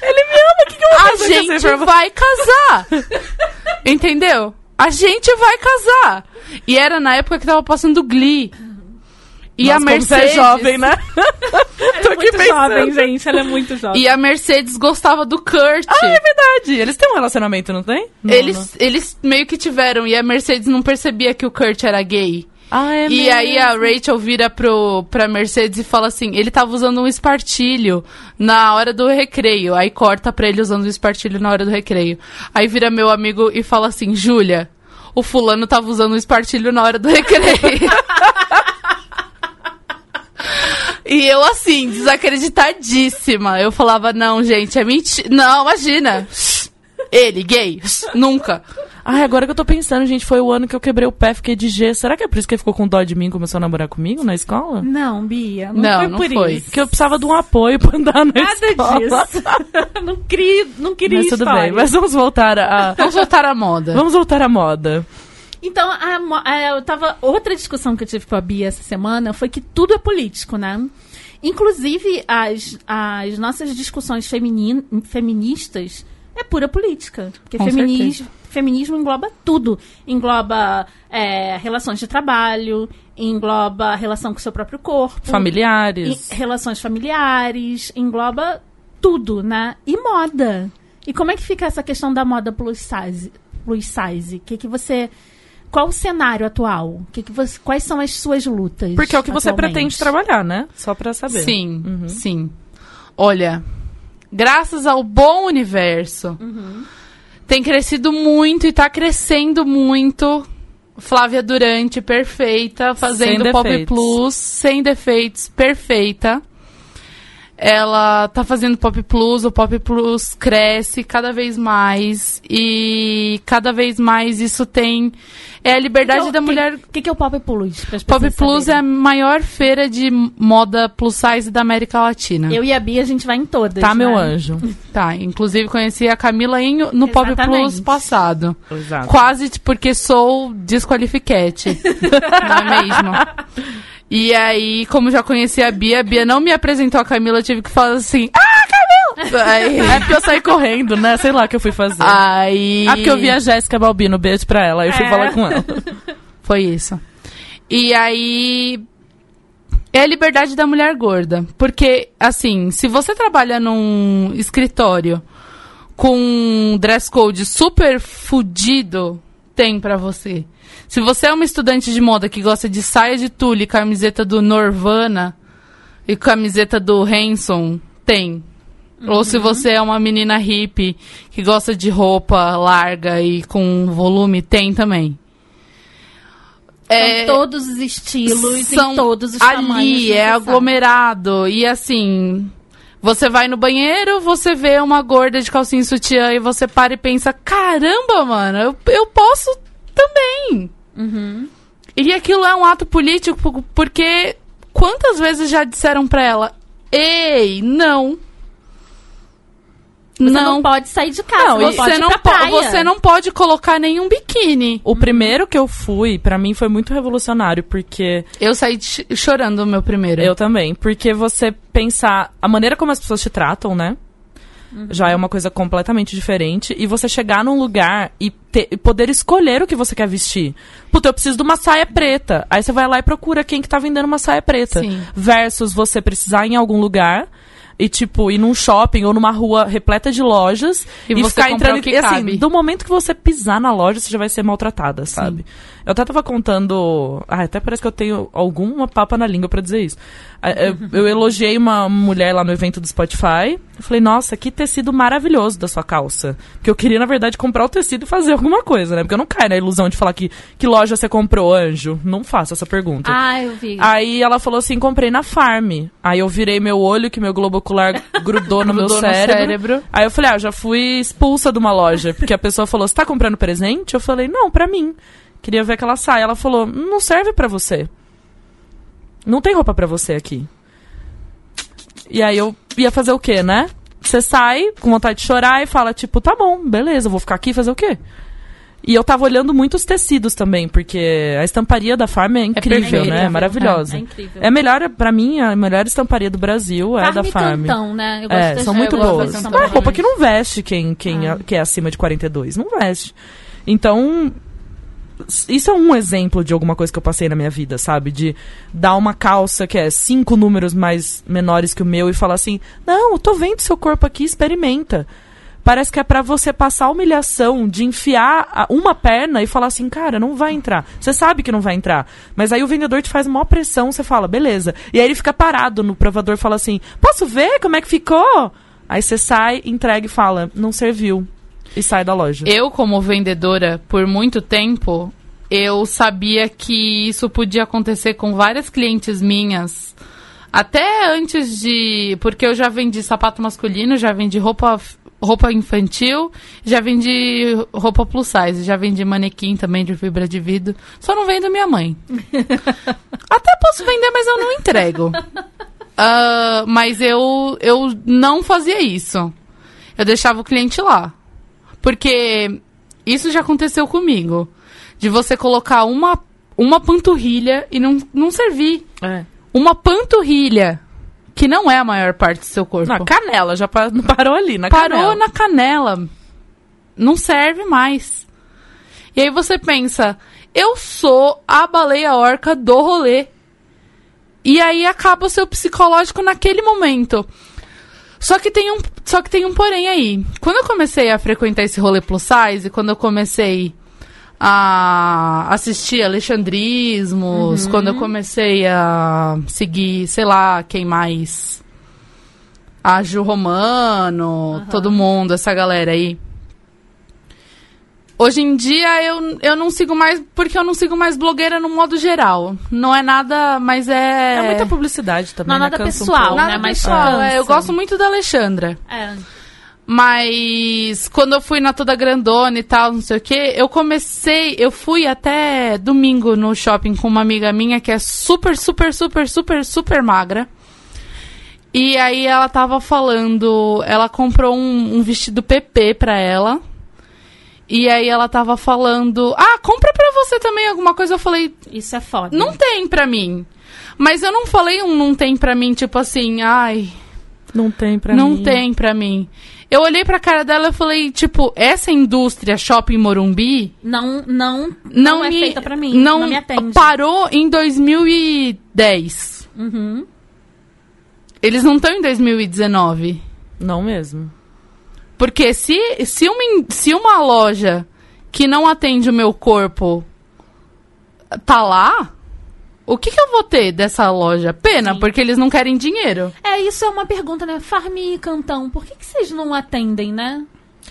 Ele me ama, o que, que eu vou A fazer com essa gente vai casar. Entendeu? A gente vai casar. E era na época que tava passando Glee. E Nossa, a Mercedes. Você é jovem, né? Ela é muito jovem, gente. Ela é muito jovem. E a Mercedes gostava do Kurt. Ah, é verdade. Eles têm um relacionamento, não tem? Não, eles, não. eles meio que tiveram. E a Mercedes não percebia que o Kurt era gay. Ah, é e mesmo. aí a Rachel vira pro, pra Mercedes e fala assim: ele tava usando um espartilho na hora do recreio. Aí corta pra ele usando o espartilho na hora do recreio. Aí vira meu amigo e fala assim: Júlia, o fulano tava usando um espartilho na hora do recreio. E eu, assim, desacreditadíssima. Eu falava, não, gente, é mentira. Não, imagina. Ele, gay. Nunca. Ai, agora que eu tô pensando, gente, foi o ano que eu quebrei o pé, fiquei de G. Será que é por isso que ele ficou com dó de mim e começou a namorar comigo na escola? Não, Bia. Não, Não, foi não por foi. isso. Porque eu precisava de um apoio pra andar na Nada escola. disso. não queria, não queria Mas tudo história. bem, mas vamos voltar a... Vamos voltar à moda. vamos voltar à moda. Então, a a- eu tava. Outra discussão que eu tive com a Bia essa semana foi que tudo é político, né? Inclusive, as, as nossas discussões feminin, feministas é pura política. Porque Com feminismo, feminismo engloba tudo. Engloba é, relações de trabalho, engloba relação com o seu próprio corpo. Familiares. Relações familiares, engloba tudo, né? E moda. E como é que fica essa questão da moda plus size? Plus size? Que que você qual o cenário atual? Que que você, quais são as suas lutas? Porque é o que você pretende trabalhar, né? Só pra saber. Sim, Uhum. sim. Olha, graças ao bom universo, Uhum. tem crescido muito e tá crescendo muito. Flávia Durante, perfeita, fazendo Pop. Plus, sem defeitos, perfeita. Ela tá fazendo Pop Plus, o Pop Plus cresce cada vez mais e cada vez mais isso tem é a liberdade da que- mulher O que, que é o Pop Plus? Pop Plus é a saberem? maior feira de moda plus size da América Latina. Eu e a Bia, a gente vai em todas. Tá, meu né? anjo. Tá, inclusive conheci a Camila em, no Pop Exatamente. Plus passado. Exato. Quase t- porque sou desqualifiquete. não é mesmo? E aí, como já conheci a Bia, a Bia não me apresentou a Camila, eu tive que falar assim: Ah, Camila! Aí, É porque eu saí correndo, né? Sei lá o que eu fui fazer. aí... Ah, porque eu vi a Jéssica Balbino, beijo pra ela. Aí eu fui É. falar com ela. Foi isso. E aí. é a liberdade da mulher gorda. Porque, assim, se você trabalha num escritório com um dress code super fudido, tem pra você. Se você é uma estudante de moda que gosta de saia de tule, camiseta do Norvana e camiseta do Hanson, tem. Ou se você é uma menina hippie que gosta de roupa larga e com volume, tem também. São todos os estilos são todos os tamanhos ali, é aglomerado. E assim, você vai no banheiro, você vê uma gorda de calcinha e sutiã e você para e pensa: caramba, mano, eu, eu posso também. Uhum. E aquilo é um ato político porque quantas vezes já disseram pra ela: ei, não. Você não, pode sair de casa, Não, não, pode você não, pra po- praia. você não pode colocar nenhum biquíni. O primeiro que eu fui, pra mim, foi muito revolucionário, porque Eu saí ch- chorando o meu primeiro. Eu também. Porque você pensar. A maneira como as pessoas te tratam, né? Já é uma coisa completamente diferente. E você chegar num lugar e, ter- e poder escolher o que você quer vestir. Puta, eu preciso de uma saia preta. Aí você vai lá e procura quem que tá vendendo uma saia preta. Sim. Versus você precisar ir em algum lugar. E, tipo, ir num shopping ou numa rua repleta de lojas E e, você ficar entrando. e, assim, do momento que você pisar na loja, você já vai ser maltratada, sabe? Eu até tava contando. Ah, até parece que eu tenho alguma papa na língua pra dizer isso. Eu, eu elogiei uma mulher lá no evento do Spotify. Eu falei, nossa, que tecido maravilhoso da sua calça. Porque eu queria, na verdade, comprar o tecido e fazer alguma coisa, né? Porque eu não caio na ilusão de falar que, que loja você comprou, anjo. Não faço essa pergunta. Ah, eu vi. Aí ela falou assim, comprei na Farm. Aí eu virei meu olho, que meu globo ocular grudou no meu Grudou no cérebro. cérebro. Aí eu falei, ah, já fui expulsa de uma loja. Porque a pessoa falou, você tá comprando presente? Eu falei, não, pra mim. Queria ver aquela saia. Ela falou, não serve pra você. Não tem roupa pra você aqui. E aí eu ia fazer o quê, né? Você sai com vontade de chorar e fala, tipo, tá bom, beleza, eu vou ficar aqui e fazer o quê? E eu tava olhando muitos tecidos também, porque a estamparia da Farm é incrível, perfeita. né? É maravilhosa. É, é incrível. É a melhor, pra mim, a melhor estamparia do Brasil é a da Farm Farm. Cantão, né? É, são muito boas. das É roupa que não veste quem, quem Ah. é, que é acima de 42. Não veste. Então, isso é um exemplo de alguma coisa que eu passei na minha vida, sabe? De dar uma calça que é cinco números mais menores que o meu e falar assim: Não, eu tô vendo seu corpo aqui, experimenta. Parece que é pra você passar a humilhação de enfiar uma perna e falar assim, cara, não vai entrar. Você sabe que não vai entrar. Mas aí o vendedor te faz maior pressão, você fala, beleza. E aí ele fica parado no provador fala assim, posso ver como é que ficou? Aí você sai, entrega e fala, não serviu. E sai da loja. Eu, como vendedora, por muito tempo, eu sabia que isso podia acontecer com várias clientes minhas. Até antes de. Porque eu já vendi sapato masculino, já vendi roupa, roupa infantil, já vendi roupa plus size, já vendi manequim também de fibra de vidro. Só não vendo minha mãe. Até posso vender, mas eu não entrego. Ah, mas eu, eu não fazia isso. Eu deixava o cliente lá. Porque isso já aconteceu comigo. De você colocar uma, uma panturrilha e não, não servir. É. Uma panturrilha, que não é a maior parte do seu corpo. Na canela, já pa- parou ali, na Parou canela. na canela. Não serve mais. E aí você pensa, eu sou a baleia orca do rolê. E aí acaba o seu psicológico naquele momento. Só que tem um, só que tem um porém aí. Quando eu comecei a frequentar esse rolê plus size, quando eu comecei a assistir alexandrismos, quando eu comecei a seguir, sei lá, quem mais a Ju Romano, todo mundo, essa galera aí. Hoje em dia eu, eu não sigo mais, porque eu não sigo mais blogueira no modo geral. Não é nada, mas é. É muita publicidade também, Não é né? nada um pessoal, pouco. Nada né? Mas pessoal, é, eu gosto muito da Alexandra. É. Mas quando eu fui na Toda Grandona e tal, não sei o que, eu comecei, eu fui até domingo no shopping com uma amiga minha que é super, super, super, super, super magra. E aí ela tava falando, ela comprou um, um vestido PP pra ela. E aí ela tava falando, ah, compra pra você também alguma coisa. Eu falei, Isso é foda. não tem pra mim. Mas eu não falei um não tem pra mim, tipo assim, ai, Não tem pra não mim. tem pra mim. Eu olhei pra cara dela e falei, tipo, essa indústria Shopping Morumbi Não, não, não, não é me- feita pra mim. Não, Não, me atende. parou em 2010. Uhum. Eles não estão em 2019. Não mesmo. Porque se, se, uma, se uma loja que não atende o meu corpo tá lá, o que, que eu vou ter dessa loja? Pena, Sim. porque eles não querem dinheiro. É, isso é uma pergunta, né? Farmi e Cantão, por que, que vocês não atendem, né?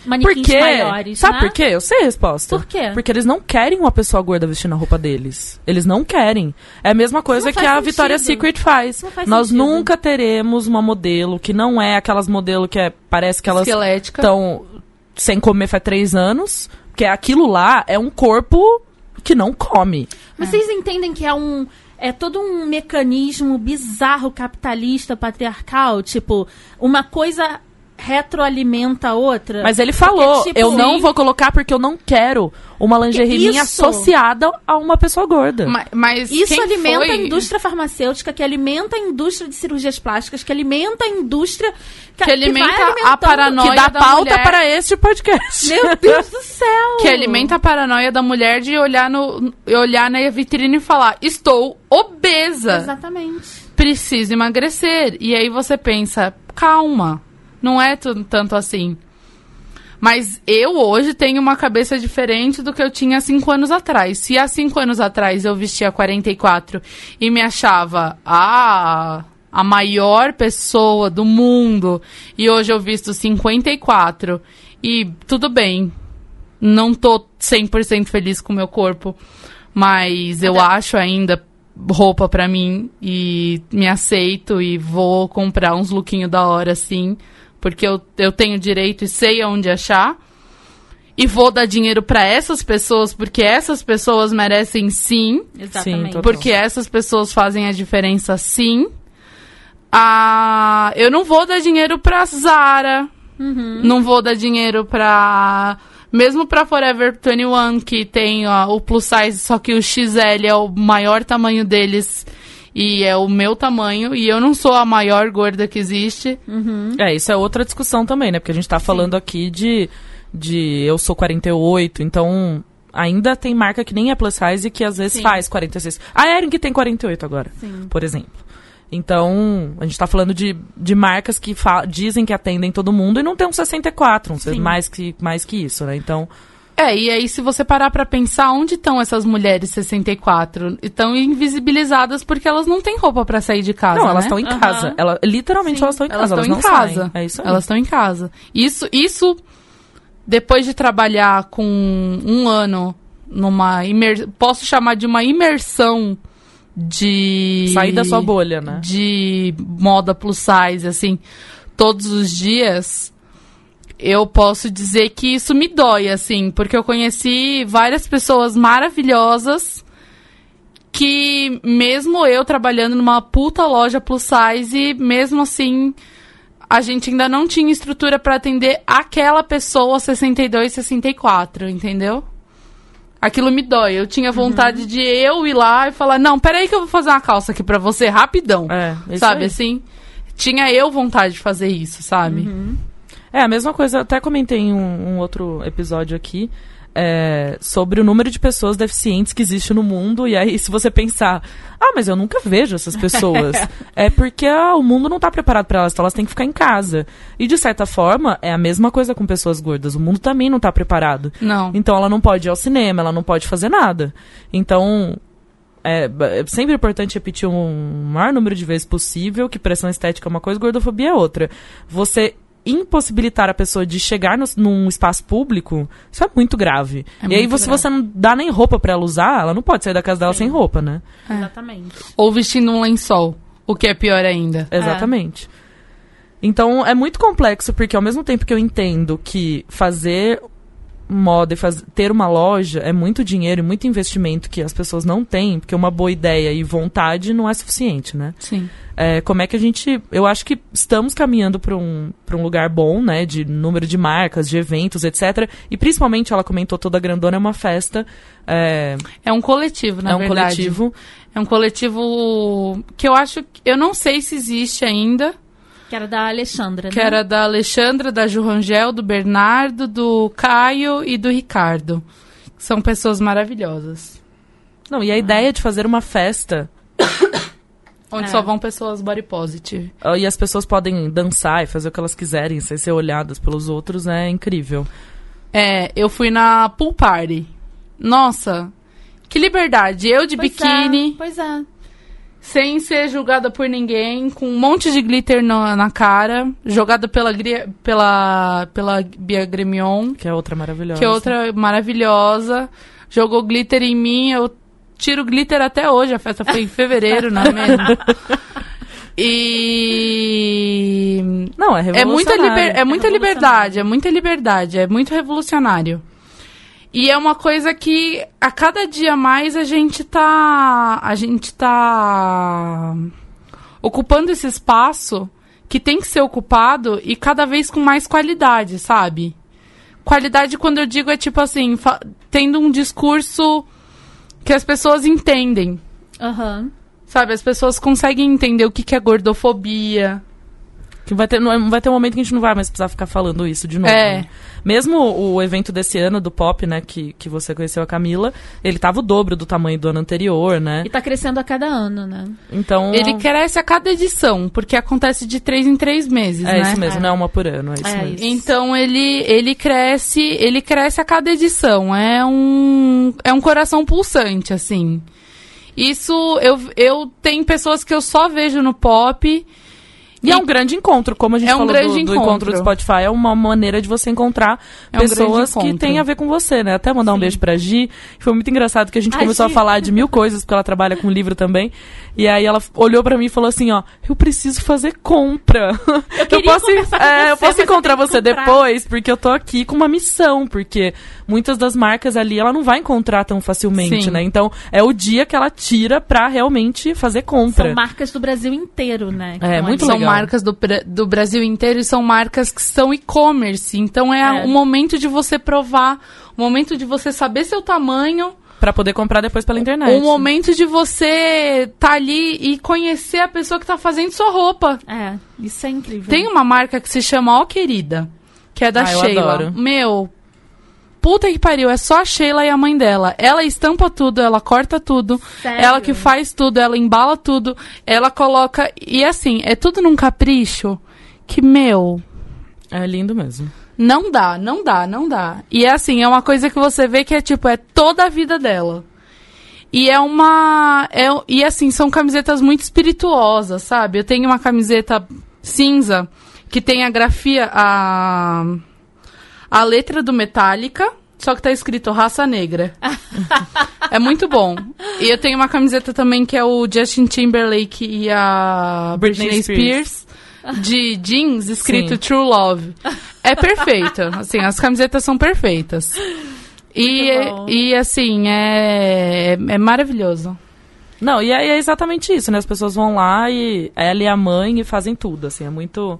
Manequins Por quê? maiores, Sabe né? por quê? Eu sei a resposta. Por quê? Porque eles não querem uma pessoa gorda vestindo a roupa deles. Eles não querem. É a mesma coisa que a sentido. Victoria's Secret faz. Faz Nós sentido. nunca teremos uma modelo que não é aquelas modelo que é, parece que elas estão sem comer faz três anos. Porque aquilo lá é um corpo que não come. Mas vocês entendem que é um. É todo um mecanismo bizarro, capitalista, patriarcal? Tipo, uma coisa retroalimenta a outra? Mas ele falou, tipo, eu não sim. vou colocar porque eu não quero uma lingerie minha Isso. associada a uma pessoa gorda. Ma- Mas, Isso quem alimenta foi- a indústria farmacêutica, que alimenta a indústria de cirurgias plásticas, que alimenta a indústria. Que vai alimenta a alimentando- paranoia. que dá da pauta mulher. para este podcast. Meu Deus do céu! Que alimenta a paranoia da mulher de olhar, no, olhar na vitrine e falar: Estou obesa. Exatamente. preciso emagrecer. E aí você pensa, calma, não é tanto assim. Mas eu hoje tenho uma cabeça diferente do que eu tinha há cinco anos atrás. Se há cinco anos atrás eu vestia 44 e me achava ah, a maior pessoa do mundo, e hoje eu visto 54, e tudo bem, não tô 100% feliz com o meu corpo, mas eu acho ainda roupa pra mim e me aceito e vou comprar uns lookinho da hora sim, porque eu, eu tenho direito e sei aonde achar. E vou dar dinheiro pra essas pessoas porque essas pessoas merecem sim, Exatamente. total. porque essas pessoas fazem a diferença sim. Ah, eu não vou dar dinheiro pra Zara, não vou dar dinheiro pra. Mesmo pra Forever 21, que tem ó, o plus size, só que o XL é o maior tamanho deles e é o meu tamanho, e eu não sou a maior gorda que existe. É, isso é outra discussão também, né? Porque a gente tá falando aqui de, de eu sou 48, então ainda tem marca que nem é plus size e que às vezes Sim. faz 46. A Ering tem 48 agora, Sim. por exemplo. Então, a gente tá falando de, de marcas que dizem que atendem todo mundo e não tem um 64, um Sim. mais que, mais que isso, né? Então, É, e aí se você parar pra pensar onde estão essas mulheres 64, estão invisibilizadas porque elas não têm roupa pra sair de casa, não, elas né? estão em Aham. casa. Ela, literalmente Sim, elas estão em Elas casa, estão elas em casa. É isso aí. Elas estão em casa. Isso, isso depois de trabalhar com um ano numa imer... posso chamar de uma imersão de Sair da sua bolha, né? de moda plus size assim todos os dias eu posso dizer que isso me dói assim porque eu conheci várias pessoas maravilhosas que mesmo eu trabalhando numa puta loja plus size mesmo assim a gente ainda não tinha estrutura para atender aquela pessoa 62, 64, entendeu? Aquilo me dói. Eu tinha vontade de eu ir lá e falar: "Não, peraí que eu vou fazer uma calça aqui pra você rapidão". É, isso sabe aí. assim? Tinha eu vontade de fazer isso, sabe? É, a mesma coisa, até comentei em um, um outro episódio aqui, é, sobre o número de pessoas deficientes que existe no mundo, e aí se você pensar, ah, mas eu nunca vejo essas pessoas, é porque ah, o mundo não tá preparado para elas, então elas têm que ficar em casa. E de certa forma, é a mesma coisa com pessoas gordas, o mundo também não tá preparado. Não. Então ela não pode ir ao cinema, ela não pode fazer nada. Então, é, é sempre importante repetir um maior número de vezes possível que pressão estética é uma coisa, gordofobia é outra. Você impossibilitar a pessoa de chegar no, num espaço público, isso é muito grave. É e aí, muito se grave. você não dá nem roupa pra ela usar, ela não pode sair da casa dela Sim. sem roupa, né? Exatamente. Ou vestindo um lençol, o que é pior ainda. Exatamente. Então é muito complexo, porque ao mesmo tempo que eu entendo que fazer moda e faz- ter uma loja é muito dinheiro e muito investimento que as pessoas não têm, porque uma boa ideia e vontade não é suficiente, né? Sim. É, como é que a gente. Eu acho que estamos caminhando para um, pra um lugar bom, né? De número de marcas, de eventos, etc. E principalmente, ela comentou toda grandona, é uma festa. É, É um coletivo, na é um verdade. coletivo. É um coletivo que eu acho. Eu não sei se existe ainda. Que era da Alexandra, Que né? era da Alexandra, da Ju Rangel, do Bernardo, do Caio e do Ricardo. São pessoas maravilhosas. Não, e a ideia de fazer uma festa Onde É. só vão pessoas body positive. Ah, E as pessoas podem dançar e fazer o que elas quiserem, sem ser olhadas pelos outros, é incrível. É, eu fui na pool party. Nossa, que liberdade. Eu de Pois biquíni, É, pois é. Sem ser julgada por ninguém, com um monte de glitter na, na cara, jogada pela, pela, pela Bia Gremion, Que é outra maravilhosa. que é outra maravilhosa. Jogou glitter em mim, eu tiro glitter até hoje. A festa foi em fevereiro, não é mesmo? E Não, é é muita, revolucionário. liber, é muita É liberdade, é muita liberdade, é muito revolucionário. E é uma coisa que a cada dia mais a gente tá. A gente tá ocupando esse espaço que tem que ser ocupado e cada vez com mais qualidade, sabe? Qualidade, quando eu digo, é tipo assim, tendo um discurso que as pessoas entendem. Aham. Sabe, as pessoas conseguem entender o que, que é gordofobia. Que vai ter, não vai ter um momento que a gente não vai mais precisar ficar falando isso de novo. É. né? Mesmo o evento desse ano do Pop, né, que, que você conheceu a Camila, ele tava o dobro do tamanho do ano anterior, né? E tá crescendo a cada ano, né? Então. Ele cresce a cada edição, porque acontece de três em três meses, É né? isso mesmo, É. não é uma por ano, é isso É mesmo. isso. Então ele, ele cresce, ele cresce a cada edição. É um é um coração pulsante, assim. Isso eu eu tenho pessoas que eu só vejo no pop. E é um grande encontro, como a gente É um falou grande do, do encontro. encontro do Spotify, é uma maneira de você encontrar É um pessoas grande que têm a ver com você, né? Até mandar um Sim. beijo pra Gi. Foi muito engraçado que a gente A começou Gi. a falar de mil coisas, porque ela trabalha com livro também. E aí ela olhou pra mim e falou assim, ó, eu preciso fazer compra. Eu, queria posso, é, eu você, posso eu encontrar você comprar. depois, porque eu tô aqui com uma missão, porque muitas das marcas ali ela não vai encontrar tão facilmente, Sim. né? Então é o dia que ela tira pra realmente fazer compra. São marcas do Brasil inteiro, né? É, muito legal. Marcas do, do Brasil inteiro e são marcas que são e-commerce. Então é, É. o momento de você provar, o momento de você saber seu tamanho, Pra poder comprar depois pela internet. o momento de você tá ali e conhecer a pessoa que tá fazendo sua roupa. É, isso é incrível. Tem uma marca que se chama Ó Querida, que é da Ah, eu Sheila. adoro. Meu, puta que pariu, é só a Sheila e a mãe dela. Ela estampa tudo, ela corta tudo, Sério? ela que faz tudo, ela embala tudo, ela coloca. E assim, é tudo num capricho que, meu, É lindo mesmo. não dá, não dá, não dá. E é assim, é uma coisa que você vê que é tipo, é toda a vida dela. E é uma. É, e assim, são camisetas muito espirituosas, sabe? Eu tenho uma camiseta cinza que tem a grafia, a. a letra do Metallica, só que tá escrito raça negra. é muito bom. E eu tenho uma camiseta também que é o Justin Timberlake e a Britney Britney, Spears. Spears. De jeans escrito Sim. True Love. É perfeito. Assim, as camisetas são perfeitas. E, bom. e assim, é, é maravilhoso. Não, e é, é exatamente isso, né? As pessoas vão lá e ela e a mãe e fazem tudo, assim, é muito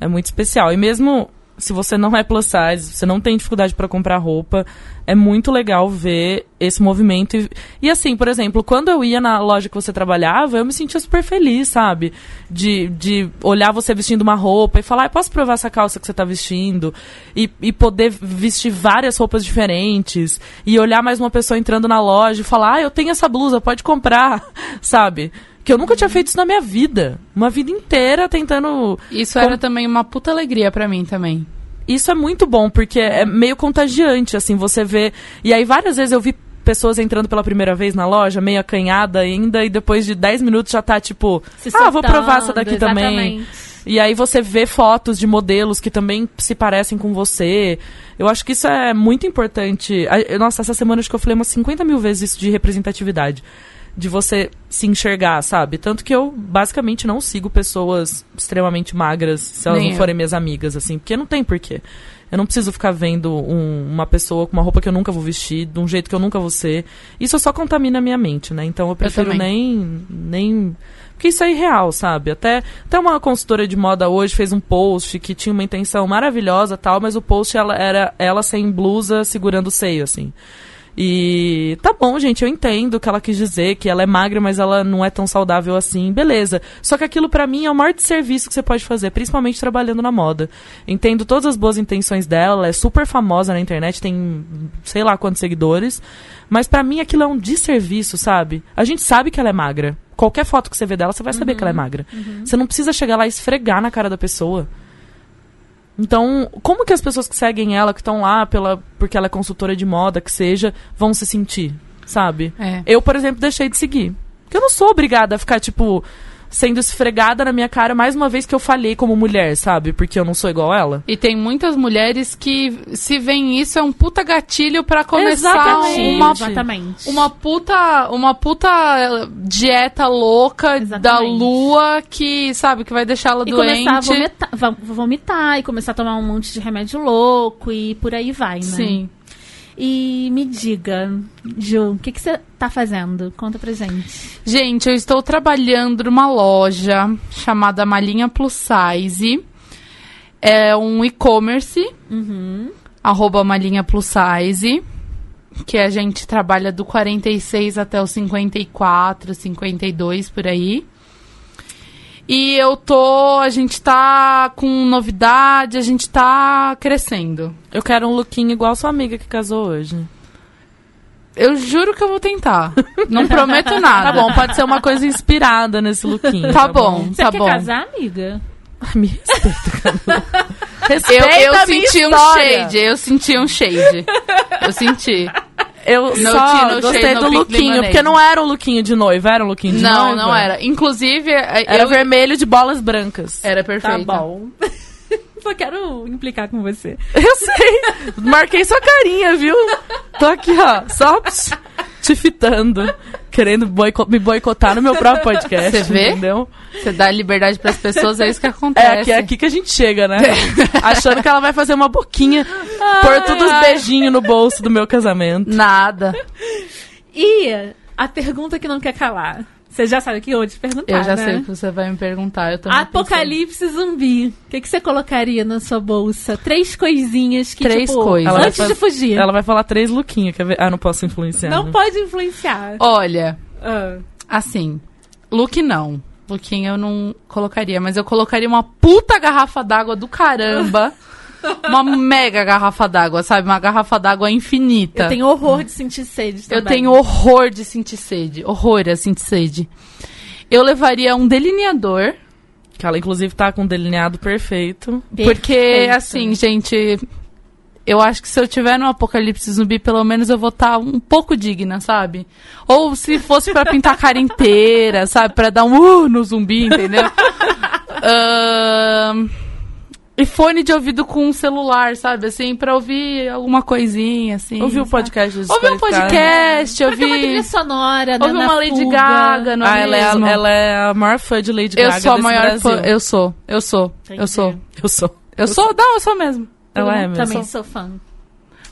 é muito especial. E mesmo se você não é plus size, você não tem dificuldade para comprar roupa, é muito legal ver esse movimento. E, e assim, por exemplo, quando eu ia na loja que você trabalhava, eu me sentia super feliz, sabe? De, de olhar você vestindo uma roupa e falar, "Ai, posso provar essa calça que você tá vestindo? E, e poder vestir várias roupas diferentes. E olhar mais uma pessoa entrando na loja e falar, ah, eu tenho essa blusa, pode comprar, sabe? Que eu nunca tinha feito isso na minha vida. Uma vida inteira tentando Isso era também uma puta alegria pra mim também. isso é muito bom, porque é meio contagiante, assim, você vê. E aí, várias vezes eu vi pessoas entrando pela primeira vez na loja, meio acanhada ainda, e depois de 10 minutos já tá tipo, Se ah, vou soltando, provar essa daqui também. exatamente. E aí você vê fotos de modelos que também se parecem com você. Eu acho que isso é muito importante. Nossa, essa semana acho que eu falei umas 50 mil vezes isso de representatividade. De você se enxergar, sabe? Tanto que eu basicamente não sigo pessoas extremamente magras, se elas Nem não eu. forem minhas amigas, assim, porque não tem porquê. Eu não preciso ficar vendo um- uma pessoa com uma roupa que eu nunca vou vestir, de um jeito que eu nunca vou ser. Isso só contamina a minha mente, né? Então eu prefiro também. nem, nem. Porque isso é irreal, sabe? Até, até uma consultora de moda hoje fez um post que tinha uma intenção maravilhosa tal, mas o post ela, era ela sem blusa segurando o seio, assim. E tá bom, gente, eu entendo o que ela quis dizer, que ela é magra, mas ela não é tão saudável assim, beleza. Só que aquilo pra mim é o maior desserviço que você pode fazer, principalmente trabalhando na moda. Entendo todas as boas intenções dela, ela é super famosa na internet, tem sei lá quantos seguidores, mas pra mim aquilo é um desserviço, sabe? A gente sabe que ela é magra. qualquer foto que você vê dela, você vai saber que ela é magra. Você não precisa chegar lá e esfregar na cara da pessoa. Então, como que as pessoas que seguem ela, que estão lá pela, porque ela é consultora de moda, que seja, vão se sentir, sabe? É. Eu, por exemplo, deixei de seguir. Porque eu não sou obrigada a ficar, tipo, sendo esfregada na minha cara mais uma vez que eu falhei como mulher, sabe? Porque eu não sou igual ela. E tem muitas mulheres que, se veem isso, é um puta gatilho pra começar Exatamente. uma, Exatamente. uma puta uma puta dieta louca da Exatamente. lua que, sabe, que vai deixar ela E doente. começar a vomitar, vomitar, e começar a tomar um monte de remédio louco e por aí vai, né? Sim. E me diga, Ju, o que que você tá fazendo? Conta pra gente. Gente, eu estou trabalhando numa loja chamada Malinha Plus Size. É um e-commerce, Uhum. arroba Malinha Plus Size, que a gente trabalha do 46 até o 54, 52 por aí. E eu tô, a gente tá com novidade, a gente tá crescendo. Eu quero um lookinho igual sua amiga que casou hoje. Eu juro que eu vou tentar. Não prometo nada. Tá bom, pode ser uma coisa inspirada nesse lookinho. Tá bom, Você tá quer bom. casar, amiga? Ai, me respeita, Camila. Eu, Respeita eu a minha senti um história. shade, eu senti um shade. Eu senti. Eu No só tea, gostei do lookinho, porque não era um lookinho de noiva, era um lookinho de noiva. Não, não era. Inclusive, é, Era eu... vermelho de bolas brancas. Era perfeito. Tá bom. Só quero implicar com você. Eu sei. Marquei sua carinha, viu? Tô aqui, ó, só te fitando. Querendo boico- me boicotar no meu próprio podcast. Você vê? Entendeu? Você dá liberdade pras pessoas, é isso que É acontece. aqui, é aqui que a gente chega, né? Achando que ela vai fazer uma boquinha, pôr todos os ai. beijinhos no bolso do meu casamento. Nada. E a pergunta que não quer calar. Você já sabe que eu vou te perguntar, Eu já né? sei o que você vai me perguntar. Eu Apocalipse zumbi. O que, que você colocaria na sua bolsa? Três coisinhas que, Três tipo, coisas. Antes de fugir. Ela vai falar três lookinhos, quer ver? Ah, não posso influenciar. Não né? pode influenciar. Olha, Ah. assim, look não. Lookinho eu não colocaria, mas eu colocaria uma puta garrafa d'água do caramba. uma mega garrafa d'água, sabe? Uma garrafa d'água infinita. Eu tenho horror de sentir sede Eu também. tenho horror de sentir sede. Horror a sentir sede. Eu levaria um delineador. Que ela, inclusive, tá com um delineado perfeito. Porque, Perfeito. assim, gente. Eu acho que se eu tiver no apocalipse zumbi, pelo menos eu vou estar um pouco digna, sabe? Ou se fosse pra pintar a cara inteira, sabe? Pra dar um uh no zumbi, entendeu? Ahn, E fone de ouvido com um celular, sabe? Assim, pra ouvir alguma coisinha, assim. Ouviu o sabe? podcast dos Ouvi um Desqualificados? podcast, Pra ter uma trilha sonora, né, Ouvi na uma Lady fuga. Gaga, não Ah, é ela é, a, mesmo? ela é a maior fã de Lady Eu Gaga sou a maior fã. Eu sou, eu sou, eu sou. Eu sou. Eu sou, não, eu sou mesmo. Ela é Eu mesmo. Também sou fã.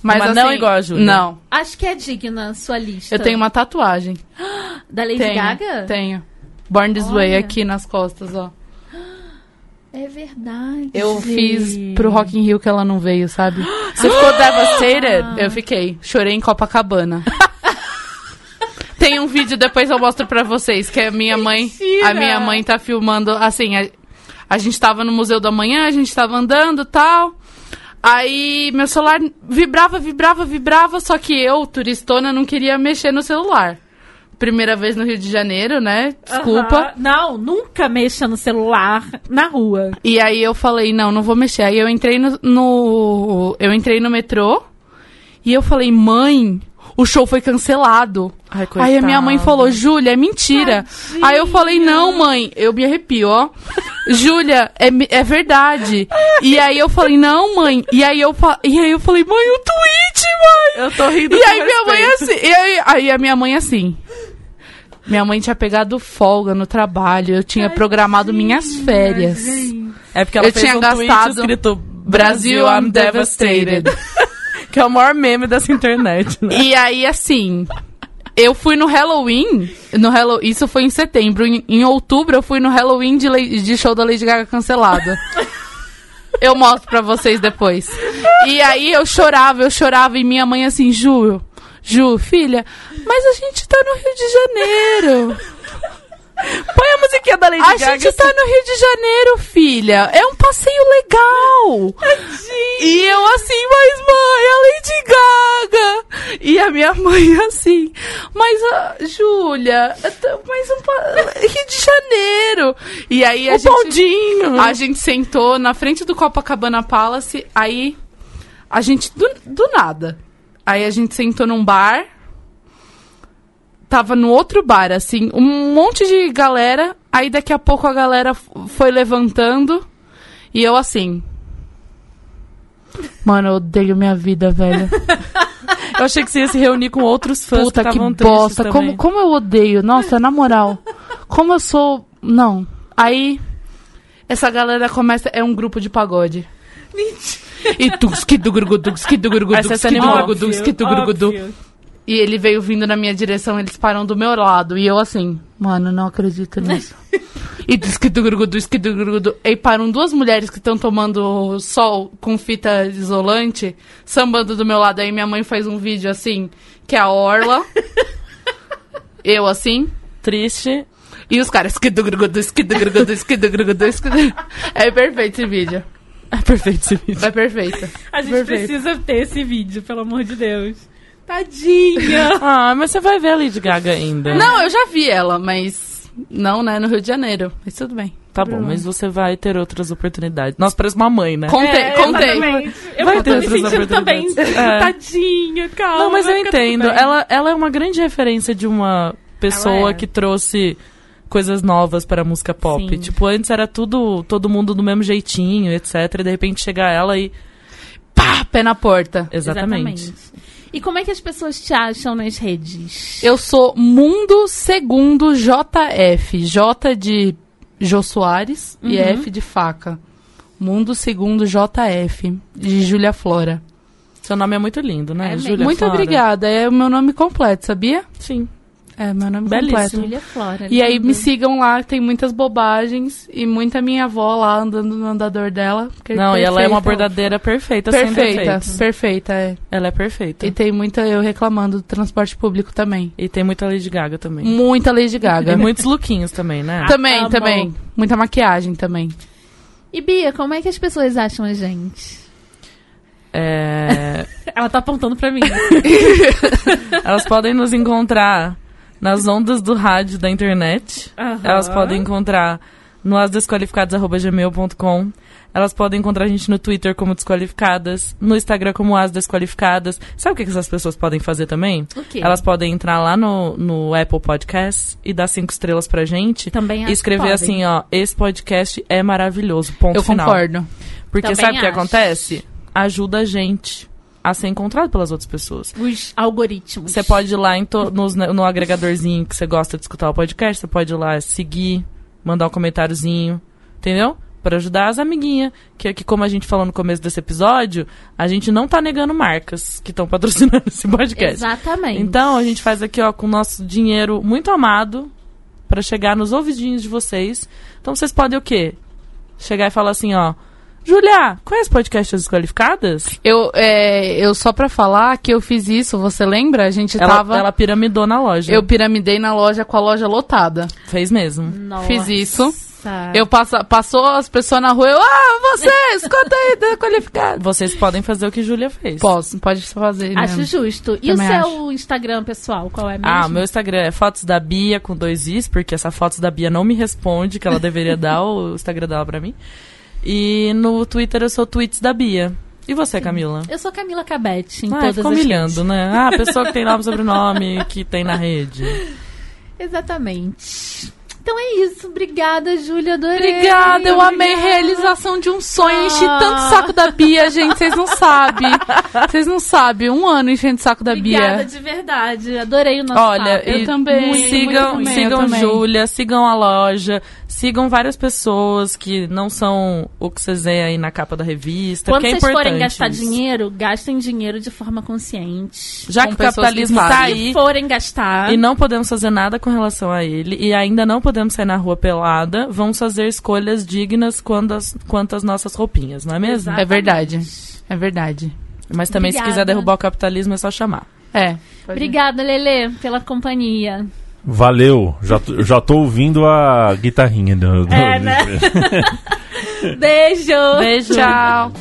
Mas, Mas não assim, igual a Júlia. Não. Acho que é digna a sua lista. Eu tenho uma tatuagem. Da Lady tenho, Gaga? Tenho. Born This Way Olha. aqui nas costas, ó. É verdade. Eu fiz pro Rock in Rio que ela não veio, sabe? Você ficou devastated? Eu fiquei. Chorei em Copacabana. Tem um vídeo, depois eu mostro pra vocês, que a minha mãe... Mentira! A minha mãe tá filmando, assim... A, a gente tava no Museu da Manhã, a gente tava andando e tal... Aí meu celular vibrava, vibrava, vibrava, só que eu, turistona, não queria mexer no celular. Primeira vez no Rio de Janeiro, né? Desculpa. Não, nunca mexa no celular na rua. E aí eu falei, não, não vou mexer. Aí eu entrei no, no- eu entrei no metrô e eu falei, mãe, o show foi cancelado. Ai, Aí a minha mãe falou, Júlia, é mentira. Tadinha. Aí eu falei, não, mãe, eu me arrepio, ó. Júlia, é, é verdade. E aí eu falei, não, mãe. E aí eu, e aí eu falei, mãe, o tweet, mãe. Eu tô rindo E aí minha mãe assim, e aí, aí a minha mãe assim. Minha mãe tinha pegado folga no trabalho, eu tinha programado minhas férias. É porque ela Eu fez tinha um tweet gastado- escrito Brasil, I'm devastated. que é o maior meme dessa internet, né? E aí, assim, eu fui no Halloween, no Hallow, isso foi em setembro. Em, em outubro, eu fui no Halloween de, Le- de show da Lady Gaga cancelado. Eu mostro pra vocês depois. E aí eu chorava, eu chorava, e minha mãe assim, Ju, Ju, filha, mas a gente tá no Rio de Janeiro. Põe a musiquinha da Lady A Gaga. gente tá no Rio de Janeiro, filha. É um passeio legal. E eu assim, mas mãe, a Lady Gaga. E a minha mãe assim, mas a Júlia, mas um Rio de Janeiro. E aí a O gente bondinho. a gente sentou na frente do Copacabana Palace, aí a gente do, do nada. Aí a gente sentou num bar. Tava no outro bar, assim, um monte de galera. Aí daqui a pouco a galera foi levantando. E eu assim. Mano, eu odeio minha vida, velho. Eu achei que você ia se reunir com outros fãs Puta que que bosta. Como, como eu odeio. Nossa, na moral. Como eu sou. Não. Aí. Essa galera começa. É um grupo de pagode. E tu, skidu, grugudu, skidu, grugudu, Aí você se skidu, animou. grugudu, skidu, grugudu. E ele veio vindo na minha direção, eles param do meu lado. E eu assim, mano, não acredito nisso. e tu, skidu, grugudu, skidu, grugudu. E param duas mulheres que estão tomando sol com fita isolante, sambando do meu lado. Aí minha mãe faz um vídeo assim, que é a Orla. eu assim. Triste. E os caras. É perfeito esse vídeo. É perfeito esse vídeo. É perfeito. A gente Perfeito. precisa ter esse vídeo, pelo amor de Deus. Tadinha. Ah, mas você vai ver a Lady Gaga ainda. Não, eu já vi ela, mas não, né, no Rio de Janeiro. Mas tudo bem. Tá bom, mas você vai ter outras oportunidades. Nossa, parece uma mãe, né? Contei, É, contei. exatamente. Eu Vai tô ter me outras sentindo também. oportunidades. É. Tadinha, calma. Não, mas eu entendo. Ela, ela é uma grande referência de uma pessoa é. que trouxe coisas novas para a música pop. Sim. Tipo, antes era tudo, todo mundo do mesmo jeitinho, etc. E de repente chega ela e. Pá, pé na porta. Exatamente. E como é que as pessoas te acham nas redes? Eu sou Mundo Segundo JF. J de Jô Soares e Uhum. F de faca. Mundo Segundo JF, de Júlia Flora. Seu nome é muito lindo, né? É. Júlia Muito Flora. obrigada. É o meu nome completo, sabia? Sim. É meu nome Belíssimo. completo. Júlia Flora. E aí lindo. me sigam lá, tem muitas bobagens e muita minha avó lá andando no andador dela. é Não, e ela é uma perfeita. bordadeira perfeita, sem Perfeita, defeitos. perfeita, é. Ela é perfeita. E tem muita eu reclamando do transporte público também. E tem muita Lady Gaga também. Muita Lady E Gaga. muitos lookinhos também, né? também, Amo. também. Muita maquiagem também. E Bia, como é que as pessoas acham a gente? É, Ela tá apontando pra mim. Elas podem nos encontrar nas ondas do rádio da internet. Aham. Elas podem encontrar no asdesqualificadas.gmail.com. Elas podem encontrar a gente no Twitter como Desqualificadas, no Instagram como As Desqualificadas. Sabe o que que essas pessoas podem fazer também? O quê? Elas podem entrar lá no, no Apple Podcasts e dar cinco estrelas pra gente. Também E escrever que podem. assim, ó, esse podcast é maravilhoso, ponto eu final. concordo. Porque Também sabe o que acho. acontece? Ajuda a gente a ser encontrado pelas outras pessoas. Os algoritmos. Você pode ir lá em to- nos- no agregadorzinho que você gosta de escutar o podcast, você pode ir lá seguir, mandar um comentáriozinho, entendeu? Pra ajudar as amiguinhas. Que aqui, como a gente falou no começo desse episódio, a gente não tá negando marcas que estão patrocinando esse podcast. Exatamente. Então, a gente faz aqui, ó, com o nosso dinheiro muito amado pra chegar nos ouvidinhos de vocês. Então, vocês podem o quê? Chegar e falar assim, ó. Julia, conhece podcast Desqualificadas? Eu, é, eu só pra falar que eu fiz isso, você lembra? A gente Ela, tava. ela piramidou na loja. Eu piramidei na loja com a loja lotada. Fez mesmo. Nossa. Fiz isso. Eu passa, passou as pessoas na rua, eu, ah, vocês, conta aí, tá qualificado. Vocês podem fazer o que Júlia fez. Posso, pode fazer. Acho mesmo. justo. E Também o seu acho. Instagram pessoal, qual é mesmo? Ah, meu Instagram é fotos da Bia com dois Is, porque essa fotos da Bia não me responde, que ela deveria dar o Instagram dela pra mim. E no Twitter eu sou tweets da Bia. E você, Camila? Eu sou Camila Cabete, em Ah, todas ficou as humilhando, redes. né? Ah, a pessoa que tem nome e sobrenome, que tem na rede. Exatamente. Então é isso. Obrigada, Júlia. Adorei. Obrigada, eu amei a Obrigada. realização de um sonho. Enchi Ah. tanto o saco da Bia, gente. Vocês não sabem. Vocês não sabem. Um ano enchendo o saco da Obrigada Bia. de verdade. Adorei o nosso Olha, papo. eu também, muito Sigam, sigam. Júlia, sigam a loja, sigam várias pessoas que não são o que vocês veem aí na capa da revista. Quando que é vocês forem gastar isso. dinheiro, gastem dinheiro de forma consciente. Já com que o capitalismo tá sabem. aí Se forem gastar. e não podemos fazer nada com relação a ele, e ainda não podemos sair na rua pelada, vamos fazer escolhas dignas quanto as, quanto as nossas roupinhas, não é mesmo? Exato. É verdade. É verdade. Mas também, se Obrigada. quiser derrubar o capitalismo, é só chamar. É. Obrigada, Lele, pela companhia. Valeu. Já, tô- já tô ouvindo a guitarrinha do. do- É, né? Beijo. Beijo. Tchau.